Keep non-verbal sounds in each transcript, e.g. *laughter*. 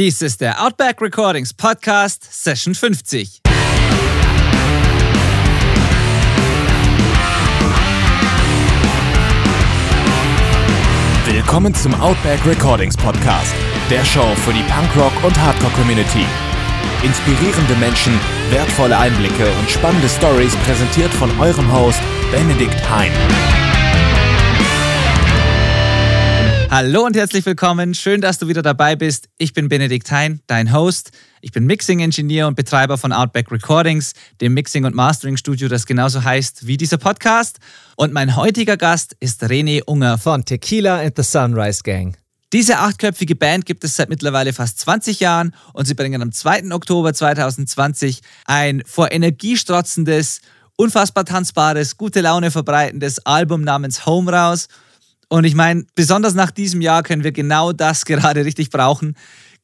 Dies ist der Outback Recordings Podcast Session 50. Willkommen zum Outback Recordings Podcast, der Show für die Punkrock- und Hardcore-Community. Inspirierende Menschen, wertvolle Einblicke und spannende Stories präsentiert von eurem Host Benedikt Hein. Hallo und herzlich willkommen. Schön, dass du wieder dabei bist. Ich bin Benedikt Hein, dein Host. Ich bin Mixing-Ingenieur und Betreiber von Outback Recordings, dem Mixing- und Mastering-Studio, das genauso heißt wie dieser Podcast. Und mein heutiger Gast ist René Unger von Tequila and the Sunrise Gang. Diese achtköpfige Band gibt es seit mittlerweile fast 20 Jahren und sie bringen am 2. Oktober 2020 ein vor Energie strotzendes, unfassbar tanzbares, gute Laune verbreitendes Album namens Home raus. Und ich meine, besonders nach diesem Jahr können wir genau das gerade richtig brauchen.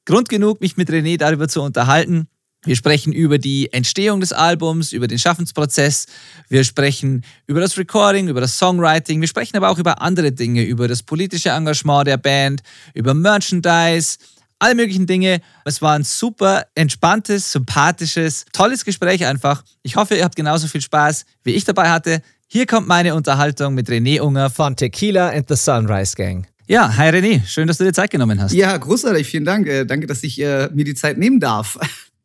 Grund genug, mich mit René darüber zu unterhalten. Wir sprechen über die Entstehung des Albums, über den Schaffensprozess. Wir sprechen über das Recording, über das Songwriting. Wir sprechen aber auch über andere Dinge, über das politische Engagement der Band, über Merchandise, alle möglichen Dinge. Es war ein super entspanntes, sympathisches, tolles Gespräch einfach. Ich hoffe, ihr habt genauso viel Spaß, wie ich dabei hatte. Hier kommt meine Unterhaltung mit René Unger von Tequila and the Sunrise Gang. Ja, hi René, schön, dass du dir Zeit genommen hast. Ja, großartig, vielen Dank. Äh, danke, dass ich äh, mir die Zeit nehmen darf. *laughs*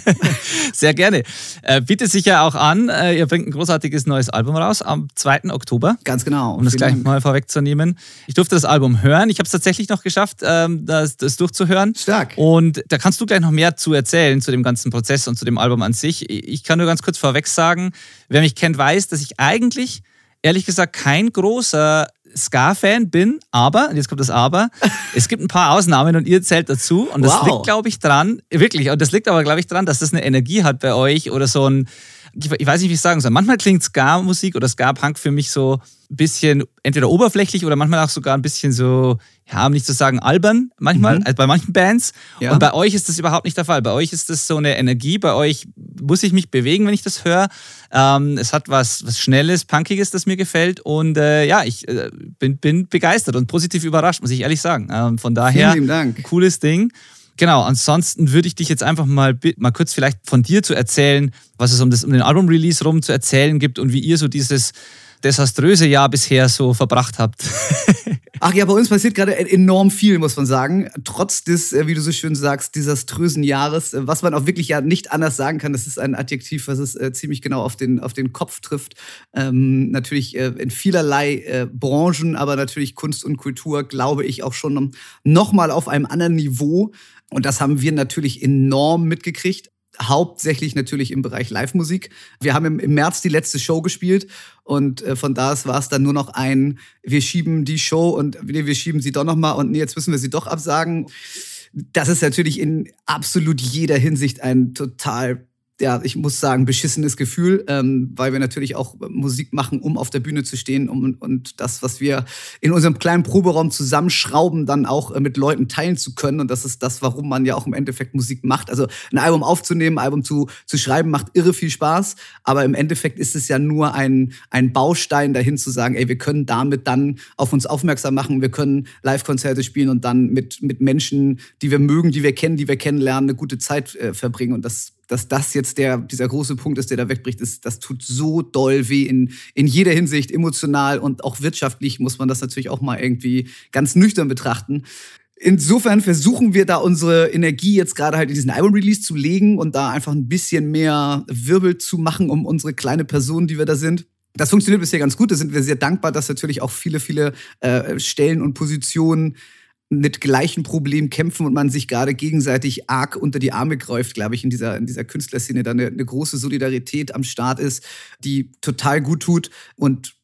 *laughs* Sehr gerne. Äh, bietet sich ja auch an, äh, ihr bringt ein großartiges neues Album raus am 2. Oktober. Ganz genau. Um das gleich Dank. mal vorwegzunehmen. Ich durfte das Album hören. Ich habe es tatsächlich noch geschafft, ähm, das, das, durchzuhören. Stark. Und da kannst du gleich noch mehr zu erzählen, zu dem ganzen Prozess und zu dem Album an sich. Ich kann nur ganz kurz vorweg sagen, wer mich kennt, weiß, dass ich eigentlich, ehrlich gesagt, kein großer Ska-Fan bin, aber, jetzt kommt das Aber, *laughs* es gibt ein paar Ausnahmen und ihr zählt dazu. Und das wow. liegt, glaube ich, dran, wirklich, und das liegt aber, glaube ich, dran, dass das eine Energie hat bei euch oder so ein, ich weiß nicht, wie ich sagen soll. Manchmal klingt Ska-Musik oder Ska-Punk für mich so ein bisschen entweder oberflächlich oder manchmal auch sogar ein bisschen so, ja, um nicht zu sagen albern, manchmal, mhm. also bei manchen Bands. Ja. Und bei euch ist das überhaupt nicht der Fall. Bei euch ist das so eine Energie, bei euch muss ich mich bewegen, wenn ich das höre. Ähm, es hat was, was Schnelles, Punkiges, das mir gefällt. Und äh, ja, ich äh, bin, bin begeistert und positiv überrascht, muss ich ehrlich sagen. Ähm, von daher, cooles Ding. Genau, ansonsten würde ich dich jetzt einfach mal, mal kurz vielleicht von dir zu erzählen, was es um, das, um den Album-Release rum zu erzählen gibt und wie ihr so dieses desaströse Jahr bisher so verbracht habt. *laughs* Ach ja, bei uns passiert gerade enorm viel, muss man sagen. Trotz des, äh, wie du so schön sagst, desaströsen Jahres, äh, was man auch wirklich ja nicht anders sagen kann. Das ist ein Adjektiv, was es äh, ziemlich genau auf den, auf den Kopf trifft. Ähm, natürlich in vielerlei Branchen, aber natürlich Kunst und Kultur, glaube ich, auch schon noch mal auf einem anderen Niveau. Und das haben wir natürlich enorm mitgekriegt hauptsächlich natürlich im Bereich Live-Musik. Wir haben im, März die letzte Show gespielt und äh, von da war es dann nur noch ein, wir schieben die Show und nee, wir schieben sie doch nochmal und nee, jetzt müssen wir sie doch absagen. Das ist natürlich in absolut jeder Hinsicht ein total ja, ich muss sagen, beschissenes Gefühl, ähm, weil wir natürlich auch Musik machen, um auf der Bühne zu stehen um, und das, was wir in unserem kleinen Proberaum zusammenschrauben, dann auch äh, mit Leuten teilen zu können. Und das ist das, warum man ja auch im Endeffekt Musik macht. Also ein Album aufzunehmen, ein Album zu, zu schreiben, macht irre viel Spaß. Aber im Endeffekt ist es ja nur ein, ein Baustein dahin zu sagen, ey, wir können damit dann auf uns aufmerksam machen, wir können Live-Konzerte spielen und dann mit, mit Menschen, die wir mögen, die wir kennen, die wir kennenlernen, eine gute Zeit äh, verbringen. Und das dass das jetzt der, dieser große Punkt ist, der da wegbricht, ist, das tut so doll weh in, in jeder Hinsicht, emotional und auch wirtschaftlich muss man das natürlich auch mal irgendwie ganz nüchtern betrachten. Insofern versuchen wir da unsere Energie jetzt gerade halt in diesen Album-Release zu legen und da einfach ein bisschen mehr Wirbel zu machen um unsere kleine Person, die wir da sind. Das funktioniert bisher ganz gut. Da sind wir sehr dankbar, dass natürlich auch viele, viele äh, Stellen und Positionen mit gleichen Problemen kämpfen und man sich gerade gegenseitig arg unter die Arme greift, glaube ich, in dieser, in dieser Künstlerszene da eine, eine große Solidarität am Start ist, die total gut tut und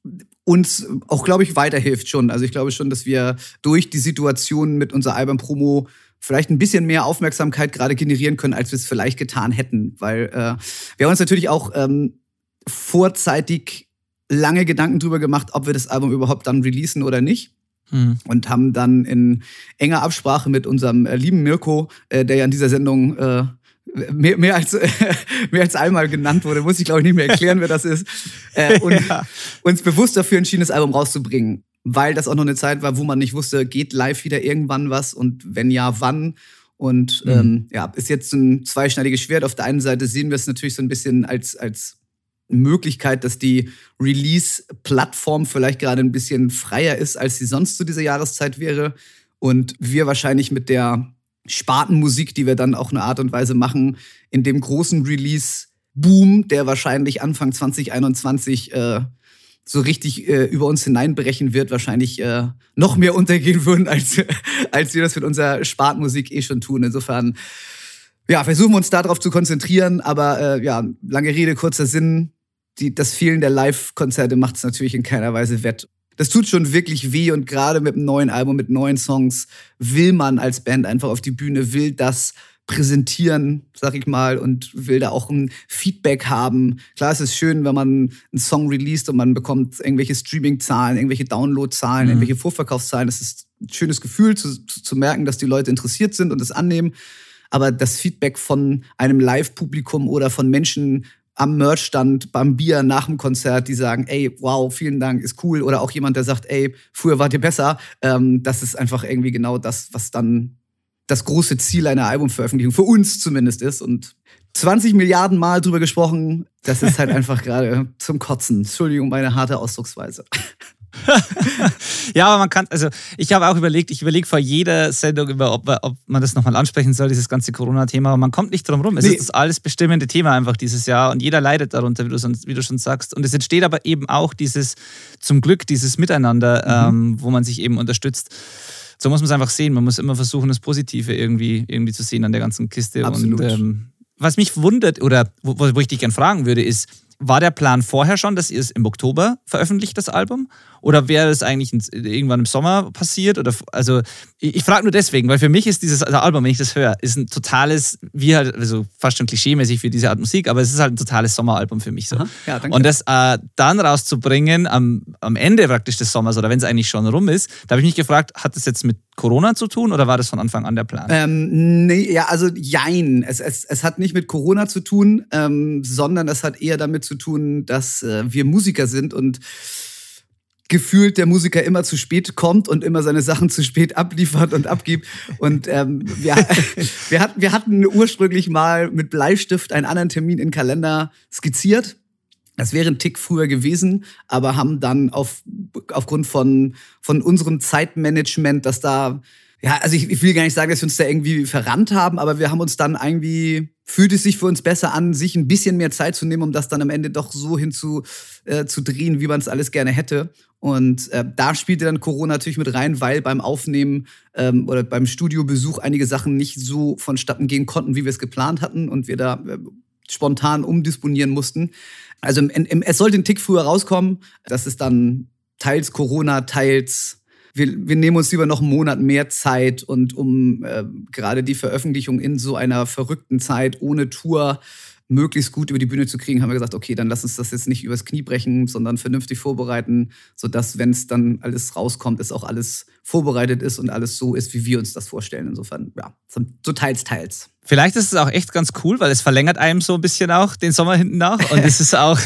uns auch, glaube ich, weiterhilft schon. Also ich glaube schon, dass wir durch die Situation mit unserer Album-Promo vielleicht ein bisschen mehr Aufmerksamkeit gerade generieren können, als wir es vielleicht getan hätten. Weil äh, wir haben uns natürlich auch ähm, vorzeitig lange Gedanken drüber gemacht, ob wir das Album überhaupt dann releasen oder nicht. Mhm. Und haben dann in enger Absprache mit unserem äh, lieben Mirko, äh, der ja in dieser Sendung äh, mehr, mehr, als, *laughs* mehr als einmal genannt wurde, muss ich glaube ich nicht mehr erklären, wer das ist, äh, *laughs* und ja. uns bewusst dafür entschieden, das Album rauszubringen. Weil das auch noch eine Zeit war, wo man nicht wusste, geht live wieder irgendwann was und wenn ja, wann. Und mhm. ähm, ja, ist jetzt ein zweischneidiges Schwert. Auf der einen Seite sehen wir es natürlich so ein bisschen als, als Möglichkeit, dass die Release-Plattform vielleicht gerade ein bisschen freier ist, als sie sonst zu dieser Jahreszeit wäre. Und wir wahrscheinlich mit der Spartenmusik, die wir dann auch eine Art und Weise machen, in dem großen Release-Boom, der wahrscheinlich Anfang 2021 äh, so richtig äh, über uns hineinbrechen wird, wahrscheinlich äh, noch mehr untergehen würden, als, *laughs* als wir das mit unserer Spartmusik eh schon tun. Insofern, ja, versuchen wir uns darauf zu konzentrieren, aber äh, ja, lange Rede, kurzer Sinn. Die, das Fehlen der Live-Konzerte macht es natürlich in keiner Weise wett. Das tut schon wirklich weh und gerade mit einem neuen Album, mit neuen Songs will man als Band einfach auf die Bühne, will das präsentieren, sag ich mal, und will da auch ein Feedback haben. Klar, es ist schön, wenn man einen Song released und man bekommt irgendwelche Streaming-Zahlen, irgendwelche Download-Zahlen, mhm. irgendwelche Vorverkaufszahlen. Das ist ein schönes Gefühl zu, zu, zu merken, dass die Leute interessiert sind und es annehmen. Aber das Feedback von einem Live-Publikum oder von Menschen am Merchstand, beim Bier, nach dem Konzert, die sagen, ey, wow, vielen Dank, ist cool. Oder auch jemand, der sagt, ey, früher wart ihr besser. Ähm, das ist einfach irgendwie genau das, was dann das große Ziel einer Albumveröffentlichung, für uns zumindest ist. Und 20 Milliarden Mal drüber gesprochen, das ist halt *laughs* einfach gerade zum Kotzen. Entschuldigung, meine harte Ausdrucksweise. *laughs* ja, aber man kann, also ich habe auch überlegt, ich überlege vor jeder Sendung über, ob, ob man das nochmal ansprechen soll, dieses ganze Corona-Thema, aber man kommt nicht drum rum. Es nee. ist das alles bestimmende Thema einfach dieses Jahr und jeder leidet darunter, wie du, wie du schon sagst. Und es entsteht aber eben auch dieses, zum Glück, dieses Miteinander, mhm. ähm, wo man sich eben unterstützt so muss man es einfach sehen. Man muss immer versuchen, das Positive irgendwie, irgendwie zu sehen an der ganzen Kiste. Absolut. Und ähm, was mich wundert oder wo, wo ich dich gerne fragen würde, ist, war der Plan vorher schon, dass ihr es im Oktober veröffentlicht, das Album? Oder wäre das eigentlich irgendwann im Sommer passiert? Oder, also, ich, ich frage nur deswegen, weil für mich ist dieses also Album, wenn ich das höre, ist ein totales, wie halt, also fast schon klischeemäßig für diese Art Musik, aber es ist halt ein totales Sommeralbum für mich so. Ja, Und das äh, dann rauszubringen am, am Ende praktisch des Sommers oder wenn es eigentlich schon rum ist, da habe ich mich gefragt, hat das jetzt mit Corona zu tun oder war das von Anfang an der Plan? Ähm, nee, ja, also jein. Es, es, es hat nicht mit Corona zu tun, ähm, sondern es hat eher damit zu tun, dass äh, wir Musiker sind und gefühlt der Musiker immer zu spät kommt und immer seine Sachen zu spät abliefert und abgibt. Und ähm, wir, *laughs* wir, hatten, wir hatten ursprünglich mal mit Bleistift einen anderen Termin in Kalender skizziert. Das wäre ein Tick früher gewesen, aber haben dann auf, aufgrund von, von unserem Zeitmanagement, dass da ja, also ich, ich, will gar nicht sagen, dass wir uns da irgendwie verrannt haben, aber wir haben uns dann irgendwie, fühlt es sich für uns besser an, sich ein bisschen mehr Zeit zu nehmen, um das dann am Ende doch so hinzu äh, zu drehen, wie man es alles gerne hätte. Und äh, da spielte dann Corona natürlich mit rein, weil beim Aufnehmen ähm, oder beim Studiobesuch einige Sachen nicht so vonstatten gehen konnten, wie wir es geplant hatten und wir da äh, spontan umdisponieren mussten. Also im, im, es sollte ein Tick früher rauskommen. Das ist dann teils Corona, teils wir, wir nehmen uns lieber noch einen Monat mehr Zeit und um äh, gerade die Veröffentlichung in so einer verrückten Zeit ohne Tour möglichst gut über die Bühne zu kriegen, haben wir gesagt, okay, dann lass uns das jetzt nicht übers Knie brechen, sondern vernünftig vorbereiten, sodass, wenn es dann alles rauskommt, es auch alles vorbereitet ist und alles so ist, wie wir uns das vorstellen. Insofern, ja, so teils, teils. Vielleicht ist es auch echt ganz cool, weil es verlängert einem so ein bisschen auch den Sommer hinten nach. Und es ist auch,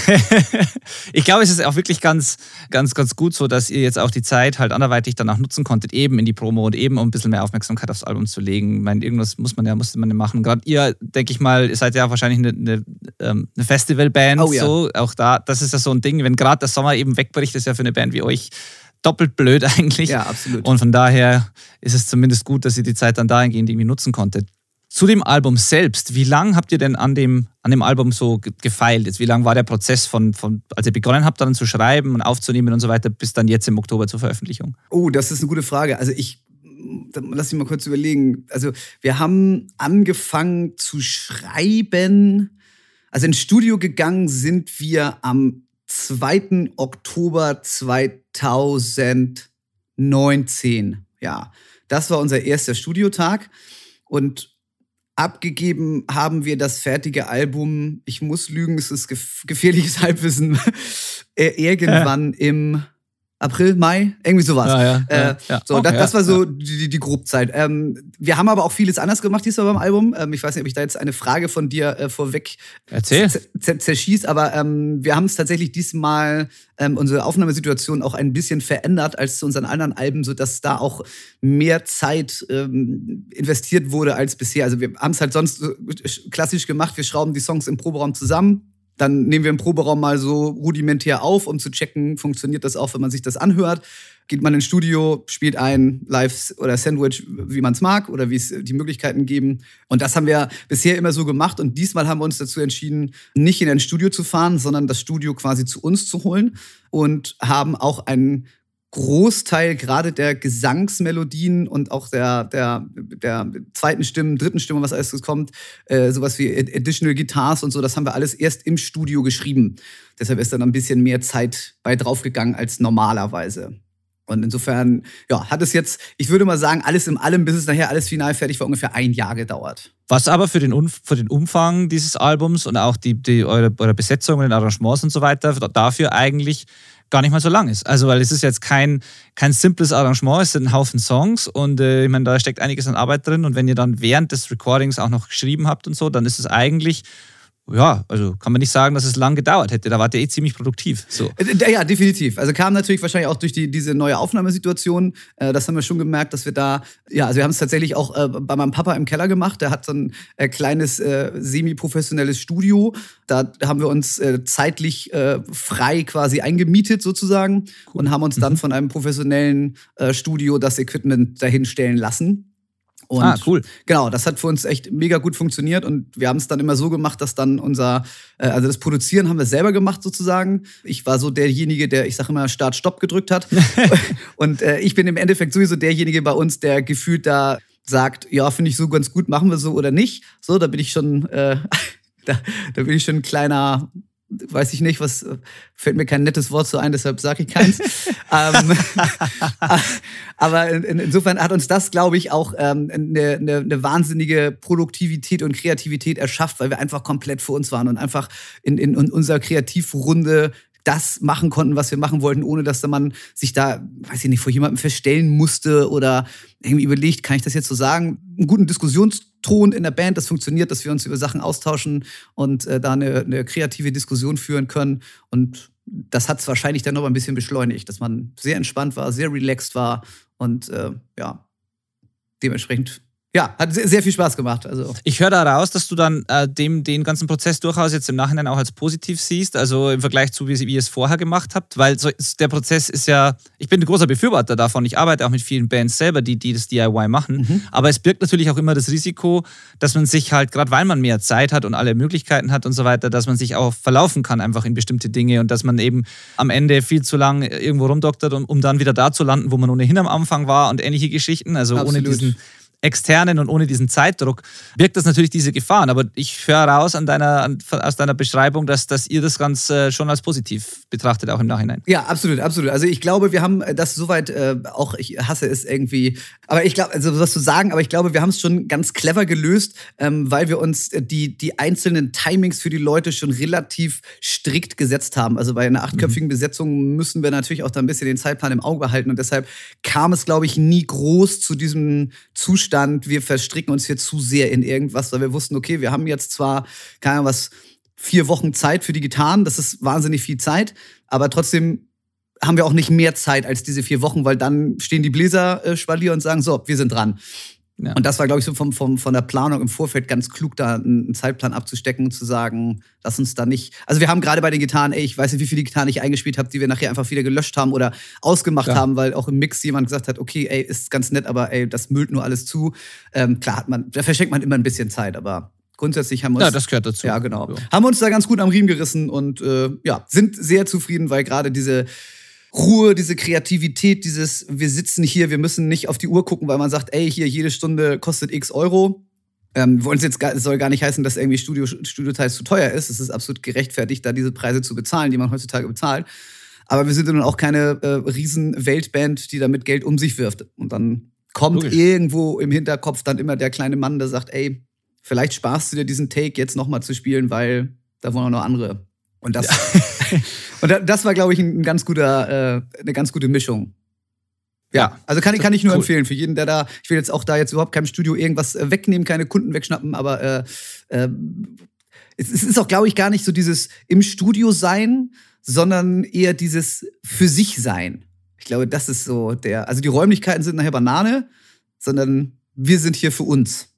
*laughs* ich glaube, es ist auch wirklich ganz, ganz, ganz gut so, dass ihr jetzt auch die Zeit halt anderweitig danach nutzen konntet, eben in die Promo und eben um ein bisschen mehr Aufmerksamkeit aufs Album zu legen. Ich meine, irgendwas muss man ja, musste man ja machen. Gerade ihr, denke ich mal, ihr seid ja wahrscheinlich eine, eine, ähm, eine Festivalband. Oh, ja. so. Auch da, das ist ja so ein Ding, wenn gerade der Sommer eben wegbricht, ist ja für eine Band wie euch doppelt blöd *laughs* eigentlich. Ja, absolut. Und von daher ist es zumindest gut, dass ihr die Zeit dann dahingehend irgendwie nutzen konntet. Zu dem Album selbst, wie lange habt ihr denn an dem, an dem Album so gefeilt? Jetzt, wie lange war der Prozess von, von, als ihr begonnen habt, dann zu schreiben und aufzunehmen und so weiter, bis dann jetzt im Oktober zur Veröffentlichung? Oh, das ist eine gute Frage. Also ich, lass mich mal kurz überlegen. Also wir haben angefangen zu schreiben. Also ins Studio gegangen sind wir am 2. Oktober 2019. Ja, das war unser erster Studiotag. Und Abgegeben haben wir das fertige Album, ich muss lügen, es ist gefährliches Halbwissen, *laughs* äh, irgendwann im April, Mai, irgendwie sowas. Ja, ja, äh, ja, ja. So, Okay, das, das war so die, die, die Grobzeit. Ähm, wir haben aber auch vieles anders gemacht diesmal beim Album. Ähm, ich weiß nicht, ob ich da jetzt eine Frage von dir äh, vorweg Erzähl. z- z- zerschieß, aber ähm, wir haben es tatsächlich diesmal ähm, unsere Aufnahmesituation auch ein bisschen verändert als zu unseren anderen Alben, sodass da auch mehr Zeit ähm, investiert wurde als bisher. Also wir haben es halt sonst so klassisch gemacht, wir schrauben die Songs im Proberaum zusammen. Dann nehmen wir im Proberaum mal so rudimentär auf, um zu checken, funktioniert das auch, wenn man sich das anhört. Geht man ins Studio, spielt ein Live oder Sandwich, wie man es mag oder wie es die Möglichkeiten geben. Und das haben wir bisher immer so gemacht. Und diesmal haben wir uns dazu entschieden, nicht in ein Studio zu fahren, sondern das Studio quasi zu uns zu holen und haben auch einen Großteil gerade der Gesangsmelodien und auch der, der, der zweiten Stimmen, dritten Stimme, was alles kommt, äh, sowas wie Ad- Additional Guitars und so, das haben wir alles erst im Studio geschrieben. Deshalb ist dann ein bisschen mehr Zeit bei draufgegangen als normalerweise. Und insofern, ja, hat es jetzt, ich würde mal sagen, alles in allem, bis es nachher alles final fertig war, ungefähr ein Jahr gedauert. Was aber für den, für den Umfang dieses Albums und auch die, die, eure, eure Besetzung und den Arrangements und so weiter dafür eigentlich gar nicht mal so lang ist. Also, weil es ist jetzt kein, kein simples Arrangement, es sind ein Haufen Songs und äh, ich meine, da steckt einiges an Arbeit drin und wenn ihr dann während des Recordings auch noch geschrieben habt und so, dann ist es eigentlich, ja, also kann man nicht sagen, dass es lang gedauert hätte. Da wart ihr eh ziemlich produktiv. So. Äh, Ja, definitiv. Also kam natürlich wahrscheinlich auch durch die, diese neue Aufnahmesituation. Äh, das haben wir schon gemerkt, dass wir da, ja, also wir haben es tatsächlich auch äh, bei meinem Papa im Keller gemacht. Der hat so ein kleines semi-professionelles Studio. Da haben wir uns zeitlich frei quasi eingemietet sozusagen und haben uns dann von einem professionellen Studio das Equipment dahinstellen lassen. Und Ah, cool. Genau, das hat für uns echt mega gut funktioniert und wir haben es dann immer so gemacht, dass dann unser, äh, also das Produzieren haben wir selber gemacht sozusagen. Ich war so derjenige, der, ich sage immer, Start-Stopp gedrückt hat. *laughs* und äh, ich bin im Endeffekt sowieso derjenige bei uns, der gefühlt da sagt, ja, finde ich so ganz gut, machen wir so oder nicht. So, da bin ich schon, äh, *laughs* da, da bin ich schon ein kleiner, weiß ich nicht, was fällt mir kein nettes Wort so ein, deshalb sage ich keins. *laughs* ähm, *laughs* aber in, in, insofern hat uns das, glaube ich, auch ähm, eine, eine, eine wahnsinnige Produktivität und Kreativität erschafft, weil wir einfach komplett für uns waren und einfach in, in, in unserer Kreativrunde das machen konnten, was wir machen wollten, ohne dass da man sich da, weiß ich nicht, vor jemandem verstellen musste oder irgendwie überlegt, kann ich das jetzt so sagen? Einen guten Diskussionston in der Band, das funktioniert, dass wir uns über Sachen austauschen und äh, da eine, eine kreative Diskussion führen können. Und das hat es wahrscheinlich dann noch ein bisschen beschleunigt, dass man sehr entspannt war, sehr relaxed war und äh, ja, dementsprechend, ja, hat sehr, viel Spaß gemacht. Also. Ich höre da raus, dass du dann äh, dem, den ganzen Prozess durchaus jetzt im Nachhinein auch als positiv siehst, also im Vergleich zu, wie, wie ihr es vorher gemacht habt, weil so, der Prozess ist ja, ich bin ein großer Befürworter davon, ich arbeite auch mit vielen Bands selber, die, die das DIY machen, aber es birgt natürlich auch immer das Risiko, dass man sich halt, gerade weil man mehr Zeit hat und alle Möglichkeiten hat und so weiter, dass man sich auch verlaufen kann einfach in bestimmte Dinge und dass man eben am Ende viel zu lang irgendwo rumdoktert, um, um dann wieder da zu landen, wo man ohnehin am Anfang war und ähnliche Geschichten, also ohne Absolut. diesen externen und ohne diesen Zeitdruck birgt das natürlich diese Gefahren. Aber ich höre raus an deiner, an, aus deiner Beschreibung, dass, dass ihr das Ganze schon als positiv betrachtet, auch im Nachhinein. Ja, absolut, absolut. Also ich glaube, wir haben das soweit äh, auch, ich hasse es irgendwie, aber ich glaube, also was zu sagen, aber ich glaube, wir haben es schon ganz clever gelöst, ähm, weil wir uns äh, die, die einzelnen Timings für die Leute schon relativ strikt gesetzt haben. Also bei einer achtköpfigen Besetzung müssen wir natürlich auch da ein bisschen den Zeitplan im Auge behalten und deshalb kam es, glaube ich, nie groß zu diesem Zustand, wir verstricken uns hier zu sehr in irgendwas, weil wir wussten, okay, wir haben jetzt zwar, keine Ahnung, was, vier Wochen Zeit für die Gitarren, das ist wahnsinnig viel Zeit, aber trotzdem haben wir auch nicht mehr Zeit als diese vier Wochen, weil dann stehen die Bläser äh, und sagen, so, wir sind dran. Ja. Und das war, glaube ich, so vom, vom, von der Planung im Vorfeld ganz klug, da einen Zeitplan abzustecken und zu sagen, lass uns da nicht. Also wir haben gerade bei den Gitarren, ey, ich weiß nicht, wie viele Gitarren ich eingespielt habe, die wir nachher einfach wieder gelöscht haben oder ausgemacht Ja. haben, weil auch im Mix jemand gesagt hat, okay, ey, ist ganz nett, aber ey, das müllt nur alles zu. Ähm, klar hat man, da verschenkt man immer ein bisschen Zeit, aber grundsätzlich haben wir uns. Ja, das gehört dazu. Ja, genau. Ja. Haben wir uns da ganz gut am Riemen gerissen und äh, ja, sind sehr zufrieden, weil gerade diese Ruhe, diese Kreativität, dieses, wir sitzen hier, wir müssen nicht auf die Uhr gucken, weil man sagt, ey, hier jede Stunde kostet x Euro. Ähm, wollen es jetzt gar, soll gar nicht heißen, dass irgendwie Studio, Studioteils zu teuer ist. Es ist absolut gerechtfertigt, da diese Preise zu bezahlen, die man heutzutage bezahlt. Aber wir sind ja nun auch keine äh, riesen Weltband, die damit Geld um sich wirft. Und dann kommt Logisch. irgendwo im Hinterkopf dann immer der kleine Mann, der sagt, ey, vielleicht sparst du dir diesen Take jetzt nochmal zu spielen, weil da wollen auch noch andere Und das, *laughs* und das war, glaube ich, ein ganz guter, äh, eine ganz gute Mischung. Ja, also kann, kann ich nur cool. empfehlen für jeden, der da, ich will jetzt auch da jetzt überhaupt keinem Studio irgendwas äh, wegnehmen, keine Kunden wegschnappen, aber äh, äh, es, es ist auch, glaube ich, gar nicht so dieses im Studio sein, sondern eher dieses für sich sein. Ich glaube, das ist so der, also die Räumlichkeiten sind nachher Banane, sondern wir sind hier für uns.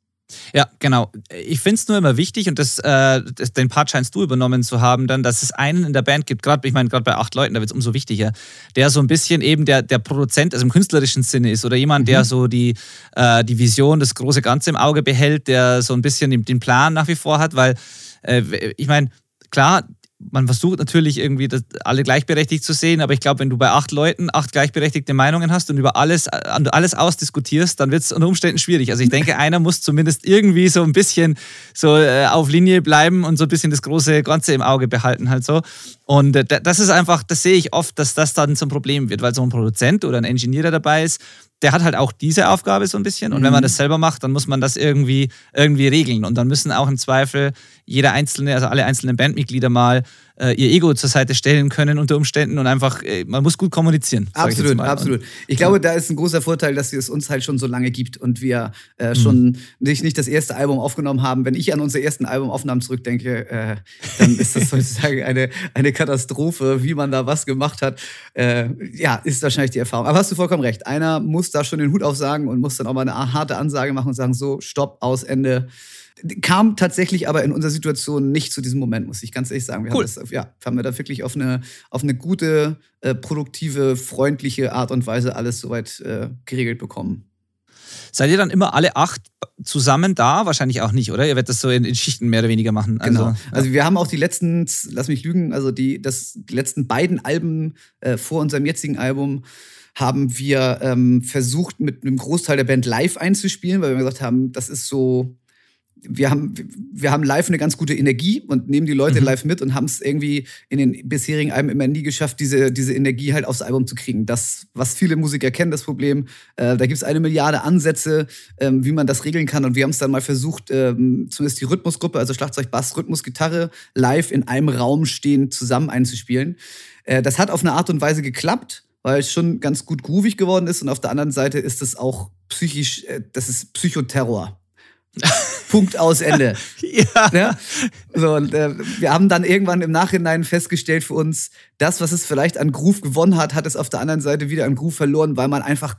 Ja, genau. Ich finde es nur immer wichtig und das, äh, das, den Part scheinst du übernommen zu haben, dann, dass es einen in der Band gibt, gerade, ich meine, gerade bei acht Leuten, da wird es umso wichtiger, der so ein bisschen eben der, der Produzent, also im künstlerischen Sinne ist oder jemand, mhm. der so die, äh, die Vision, das große Ganze im Auge behält, der so ein bisschen den, den Plan nach wie vor hat, weil äh, ich meine, klar, man versucht natürlich irgendwie das, alle gleichberechtigt zu sehen, aber ich glaube, wenn du bei acht Leuten acht gleichberechtigte Meinungen hast und über alles, alles ausdiskutierst, dann wird es unter Umständen schwierig. Also ich denke, *laughs* einer muss zumindest irgendwie so ein bisschen so äh, auf Linie bleiben und so ein bisschen das große Ganze im Auge behalten halt so. Und äh, das ist einfach, das sehe ich oft, dass das dann zum Problem wird, weil so ein Produzent oder ein Ingenieur dabei ist, der hat halt auch diese Aufgabe so ein bisschen. Und mhm. wenn man mhm. das selber macht, dann muss man das irgendwie, irgendwie regeln. Und dann müssen auch im Zweifel jeder einzelne, also alle einzelnen Bandmitglieder mal äh, ihr Ego zur Seite stellen können unter Umständen und einfach, äh, man muss gut kommunizieren. Absolut, ich absolut. Ich glaube, da ist ein großer Vorteil, dass es uns halt schon so lange gibt und wir äh, schon mhm. nicht, nicht das erste Album aufgenommen haben. Wenn ich an unsere ersten Albumaufnahmen zurückdenke, äh, dann ist das *laughs* heutzutage eine, eine Katastrophe, wie man da was gemacht hat. Äh, ja, ist wahrscheinlich die Erfahrung. Aber hast du vollkommen recht. Einer muss da schon den Hut aufsagen und muss dann auch mal eine harte Ansage machen und sagen, so, stopp, aus, Ende kam tatsächlich aber in unserer Situation nicht zu diesem Moment, muss ich ganz ehrlich sagen. Wir cool. haben das, ja, haben wir da wirklich auf eine, auf eine gute, äh, produktive, freundliche Art und Weise alles soweit äh, geregelt bekommen. Seid ihr dann immer alle acht zusammen da? Wahrscheinlich auch nicht, oder? Ihr werdet das so in, in Schichten mehr oder weniger machen. Also, genau. Also wir haben auch die letzten, lass mich lügen, also die, das, die letzten beiden Alben äh, vor unserem jetzigen Album haben wir ähm, versucht, mit einem Großteil der Band live einzuspielen, weil wir gesagt haben, das ist so, wir haben, wir haben live eine ganz gute Energie und nehmen die Leute mhm. live mit und haben es irgendwie in den bisherigen Alben immer nie geschafft, diese, diese Energie halt aufs Album zu kriegen. Das, was viele Musiker kennen, das Problem. Äh, da gibt es eine Milliarde Ansätze, ähm, wie man das regeln kann. Und wir haben es dann mal versucht, ähm, zumindest die Rhythmusgruppe, also Schlagzeug, Bass, Rhythmus, Gitarre, live in einem Raum stehen, zusammen einzuspielen. Äh, das hat auf eine Art und Weise geklappt, weil es schon ganz gut groovig geworden ist. Und auf der anderen Seite ist es auch psychisch, äh, das ist Psychoterror. *laughs* Punkt aus Ende. *laughs* ja. ja. So, und äh, wir haben dann irgendwann im Nachhinein festgestellt für uns, das, was es vielleicht an Groove gewonnen hat, hat es auf der anderen Seite wieder an Groove verloren, weil man einfach